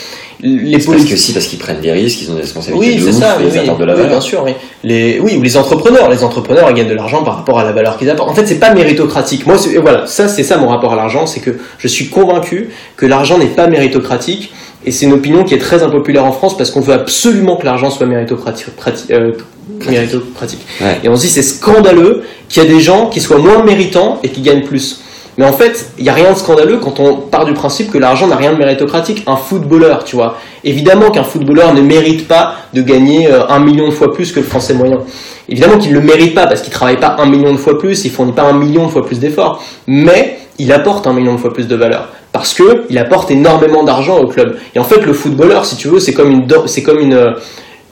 Les C'est parce politiques. que si, parce qu'ils prennent des risques, ils ont des responsabilités Oui, de c'est ça, et oui, ils oui, apportent de la oui, valeur. bien sûr, oui. Les, oui, ou les entrepreneurs. Les entrepreneurs, ils gagnent de l'argent par rapport à la valeur qu'ils apportent. En fait, c'est pas méritocratique. Moi, voilà, ça, c'est ça mon rapport à l'argent, c'est que je suis convaincu que l'argent n'est pas méritocratique. Et c'est une opinion qui est très impopulaire en France parce qu'on veut absolument que l'argent soit méritocratique. euh, méritocratique. Ouais. Et on se dit, c'est scandaleux qu'il y a des gens qui soient moins méritants et qui gagnent plus. Mais en fait, il n'y a rien de scandaleux quand on part du principe que l'argent n'a rien de méritocratique. Un footballeur, tu vois. Évidemment qu'un footballeur ne mérite pas de gagner euh, un million de fois plus que le français moyen. Évidemment qu'il ne le mérite pas parce qu'il travaille pas un million de fois plus, il fournit pas un million de fois plus d'efforts. Mais il apporte un million de fois plus de valeur. Parce que il apporte énormément d'argent au club. Et en fait, le footballeur, si tu veux, c'est comme une, c'est comme une, euh,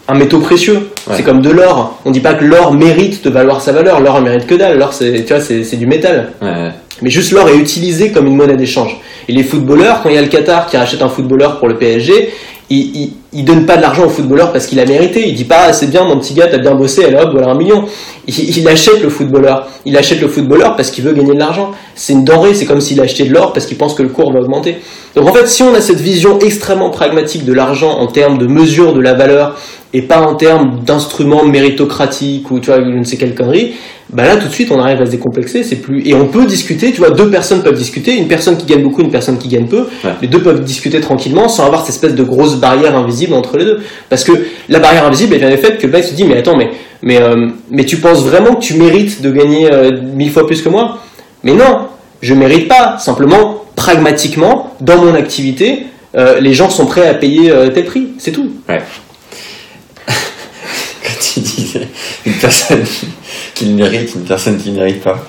un métaux précieux. Ouais. C'est comme de l'or. On dit pas que l'or mérite de valoir sa valeur. L'or, il mérite que dalle. L'or, c'est, tu vois, c'est, du métal. Ouais. Mais juste l'or est utilisé comme une monnaie d'échange. Et les footballeurs, quand il y a le Qatar qui rachète un footballeur pour le PSG, il, il donne pas de l'argent au footballeur parce qu'il a mérité. Il dit pas ah, c'est bien mon petit gars, t'as bien bossé, allez hop, voilà un million. Il, il achète le footballeur. Il achète le footballeur parce qu'il veut gagner de l'argent. C'est une denrée, c'est comme s'il achetait de l'or parce qu'il pense que le cours va augmenter. Donc en fait, si on a cette vision extrêmement pragmatique de l'argent en termes de mesure de la valeur et pas en termes d'instruments méritocratiques ou tu vois, je ne sais quelle connerie, bah là tout de suite on arrive à se décomplexer, c'est plus et on peut discuter, tu vois, deux personnes peuvent discuter, une personne qui gagne beaucoup, une personne qui gagne peu, Ouais. les deux peuvent discuter tranquillement sans avoir cette espèce de grosse barrière invisible entre les deux. Parce que la barrière invisible elle vient du fait que le mec se dit mais attends mais mais euh, mais tu penses vraiment que tu mérites de gagner euh, mille fois plus que moi? Mais non, je mérite pas. Simplement pragmatiquement dans mon activité, euh, les gens sont prêts à payer tel prix, c'est tout. Quand tu disais une personne qui le mérite, une personne qui ne mérite pas.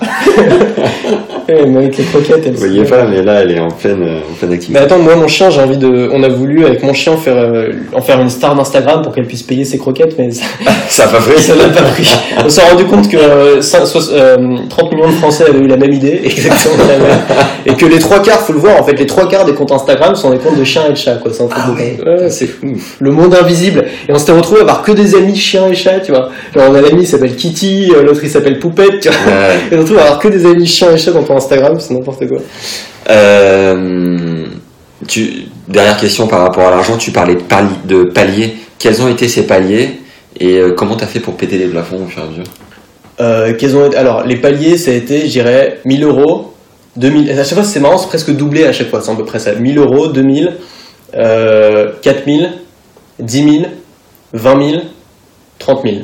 Ouais, mais avec les croquettes, elle Vous voyez pas, mais là, elle est en pleine, euh, en pleine activité. Mais attends, moi mon chien, j'ai envie de. On a voulu avec mon chien faire euh, en faire une star d'Instagram pour qu'elle puisse payer ses croquettes, mais ça ça a pas pris. ça l'a pas pris. On s'est rendu compte que euh, cin- soix- euh, 30 millions de Français avaient eu la même idée, exactement la même, et que les trois quarts, faut le voir, en fait, les trois quarts des comptes Instagram sont des comptes de chiens et de chats, quoi. C'est un truc Ah de ouais, c'est ouf. le monde invisible. Et on s'était retrouvé à avoir que des amis chiens et chats, tu vois. Genre on a l'ami qui s'appelle Kitty, euh, l'autre il s'appelle Poupette, tu vois. Ouais. Et à avoir que des amis chiens et chats dans ton Instagram, c'est n'importe quoi. Euh, tu, dernière question par rapport à l'argent, tu parlais de, pali- de paliers. Quels ont été ces paliers et euh, comment t'as fait pour péter les plafonds au fur et à mesure? Euh, quels ont été- Alors, les paliers, ça a été, je dirais, 1000 euros, 2000. À chaque fois, c'est marrant, c'est presque doublé à chaque fois, c'est à peu près ça. 1000 euros, 2000, euh, 4000, 10 000, 20 000, 30 000.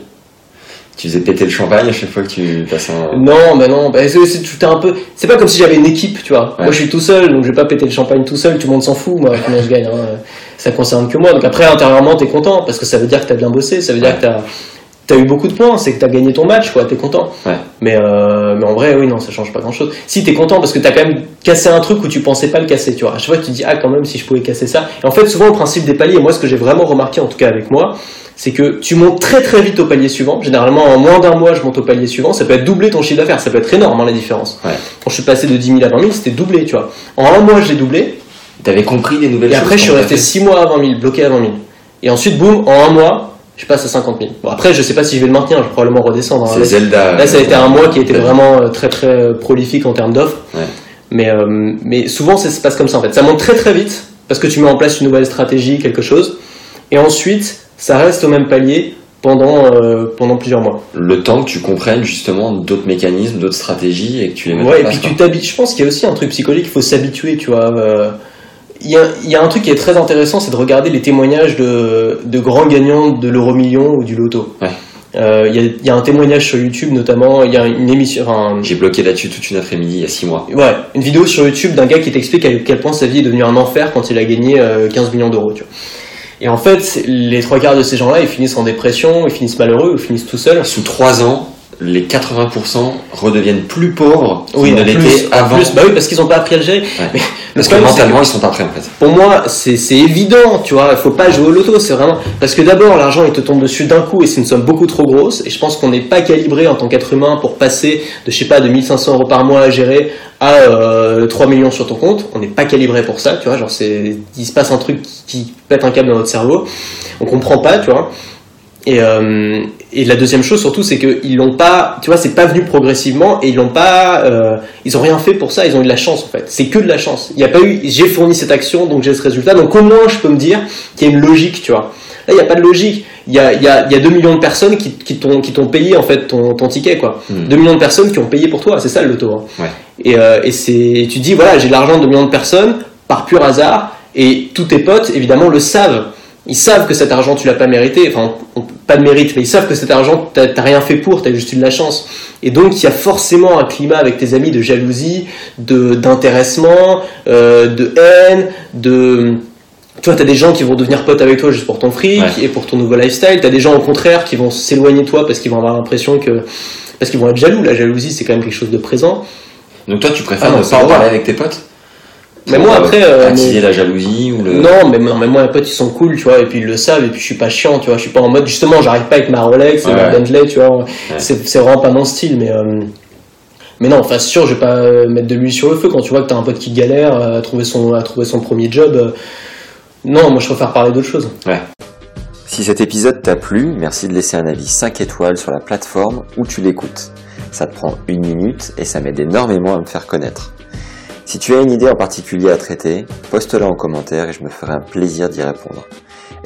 Tu faisais péter le champagne à chaque fois que tu passais un... Non, mais non, bah, c'est tout un peu. C'est pas comme si j'avais une équipe, tu vois. Ouais. Moi, je suis tout seul, donc je vais pas péter le champagne tout seul. Tout le monde s'en fout, moi, combien je gagne. hein. Ça concerne que moi. Donc après, intérieurement, t'es content parce que ça veut dire que t'as bien bossé. Ça veut dire que t'as as eu beaucoup de points. C'est que t'as gagné ton match, quoi. T'es content. Ouais. Mais euh, mais en vrai, oui, non, ça change pas grand chose. Si t'es content parce que t'as quand même cassé un truc où tu pensais pas le casser, tu vois. À chaque fois, tu te dis ah quand même si je pouvais casser ça. Et en fait, souvent, le principe des paliers, moi, ce que j'ai vraiment remarqué, en tout cas avec moi, c'est que tu montes très très vite au palier suivant. Généralement, en moins d'un mois, je monte au palier suivant. Ça peut être doublé ton chiffre d'affaires, ça peut être énorme hein, la différence. Ouais. Quand je suis passé de 10 000 à 20 000, c'était doublé, tu vois. En un mois, je l'ai doublé. T'avais compris des nouvelles Et choses après, je suis resté t'as 6 mois à 20 000, bloqué à 20 000. Et ensuite, boum, en un mois, je passe à 50 000. Bon, après, je sais pas si je vais le maintenir, je vais probablement redescendre. hein. C'est Zelda. Là, ça a été un mois qui a été vraiment euh, très très euh, prolifique en termes d'offres. Ouais. Mais, euh, mais souvent, ça se passe comme ça en fait. Ça monte très très vite parce que tu mets en place une nouvelle stratégie, quelque chose. Et ensuite, ça reste au même palier pendant, euh, pendant plusieurs mois. Le temps que tu comprennes justement d'autres mécanismes, d'autres stratégies et que tu les mettes en Ouais, et place. puis tu t'habitues. Je pense qu'il y a aussi un truc psychologique, il faut s'habituer, tu vois. euh, Il y, a, il y a un truc qui est très intéressant, c'est de regarder les témoignages de, de grands gagnants de l'euro million ou du loto. Ouais. Euh, Il y, a, il y a un témoignage sur YouTube notamment, il y a une émission, enfin, J'ai bloqué là-dessus toute une après-midi il y a 6 mois. Ouais, une vidéo sur YouTube d'un gars qui t'explique à quel point sa vie est devenue un enfer quand il a gagné euh, 15 millions d'euros. Et en fait, les trois quarts de ces gens-là, ils finissent en dépression, ils finissent malheureux, ils finissent tout seuls. Sous 3 ans, les 80% redeviennent plus pauvres qu'ils Oui, ne en l'étaient avant. plus, bah oui, parce qu'ils ont pas appris à le gérer. Ouais. Mais Parce que mentalement, ils sont prêts en fait. pour moi, c'est évident, tu vois, il faut pas jouer au loto, c'est vraiment... Parce que d'abord, l'argent, il te tombe dessus d'un coup et c'est une somme beaucoup trop grosse, et je pense qu'on n'est pas calibré en tant qu'être humain pour passer de, je sais pas, de 1500 euros par mois à gérer à euh, 3 millions sur ton compte, on n'est pas calibré pour ça, tu vois, genre. Il se passe un truc qui, qui pète un câble dans notre cerveau, on comprend pas, tu vois. Et, euh, et la deuxième chose surtout, c'est qu'ils l'ont pas, tu vois, c'est pas venu progressivement et ils l'ont pas, euh, ils ont rien fait pour ça, ils ont eu de la chance en fait. C'est que de la chance. Il n'y a pas eu, j'ai fourni cette action donc j'ai ce résultat, donc au moins je peux me dire qu'il y a une logique, tu vois. Là, il n'y a pas de logique. Il y a, il y, a, il y a 2 millions de personnes qui, qui t'ont payé en fait ton, ton ticket, quoi. Hmm. 2 millions de personnes qui ont payé pour toi, c'est ça le loto. hein. Ouais. Et, euh, et c'est, tu dis, voilà, j'ai de l'argent de 2 millions de personnes par pur hasard, et tous tes potes, évidemment, le savent. Ils savent que cet argent, tu l'as pas mérité, enfin, on- pas de mérite, mais ils savent que cet argent, t'as rien fait pour, t'as juste eu de la chance. Et donc, il y a forcément un climat avec tes amis de jalousie, de d'intéressement, euh, de haine, de... Tu vois, t'as des gens qui vont devenir potes avec toi juste pour ton fric Ouais. et pour ton nouveau lifestyle. T'as des gens, au contraire, qui vont s'éloigner de toi parce qu'ils vont avoir l'impression que... Parce qu'ils vont être jaloux. La jalousie, c'est quand même quelque chose de présent. Donc toi, tu préfères Ah non, ne pas en parler avec tes potes? Mais moi, euh, après, euh, attiser mais- la jalousie ou le. Non, mais, non, mais moi, mes potes, ils sont cool, tu vois, et puis ils le savent, et puis je suis pas chiant, tu vois, je suis pas en mode, justement, j'arrive pas avec ma Rolex et Ouais, ma ouais. Bentley, tu vois, c'est c'est vraiment pas mon style, mais, euh, mais non, enfin, sûr, je vais pas mettre de l'huile sur le feu quand tu vois que t'as un pote qui galère à trouver son, à trouver son premier job. euh, non, moi, je préfère parler d'autre chose. Si cet épisode t'a plu, merci de laisser un avis 5 étoiles sur la plateforme où tu l'écoutes. Ça te prend une minute et ça m'aide énormément à me faire connaître. Si tu as une idée en particulier à traiter, poste-la en commentaire et je me ferai un plaisir d'y répondre.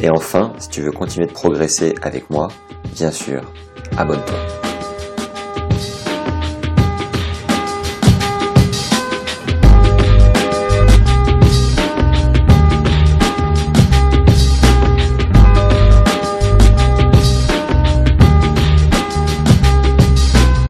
Et enfin, si tu veux continuer de progresser avec moi, bien sûr, abonne-toi.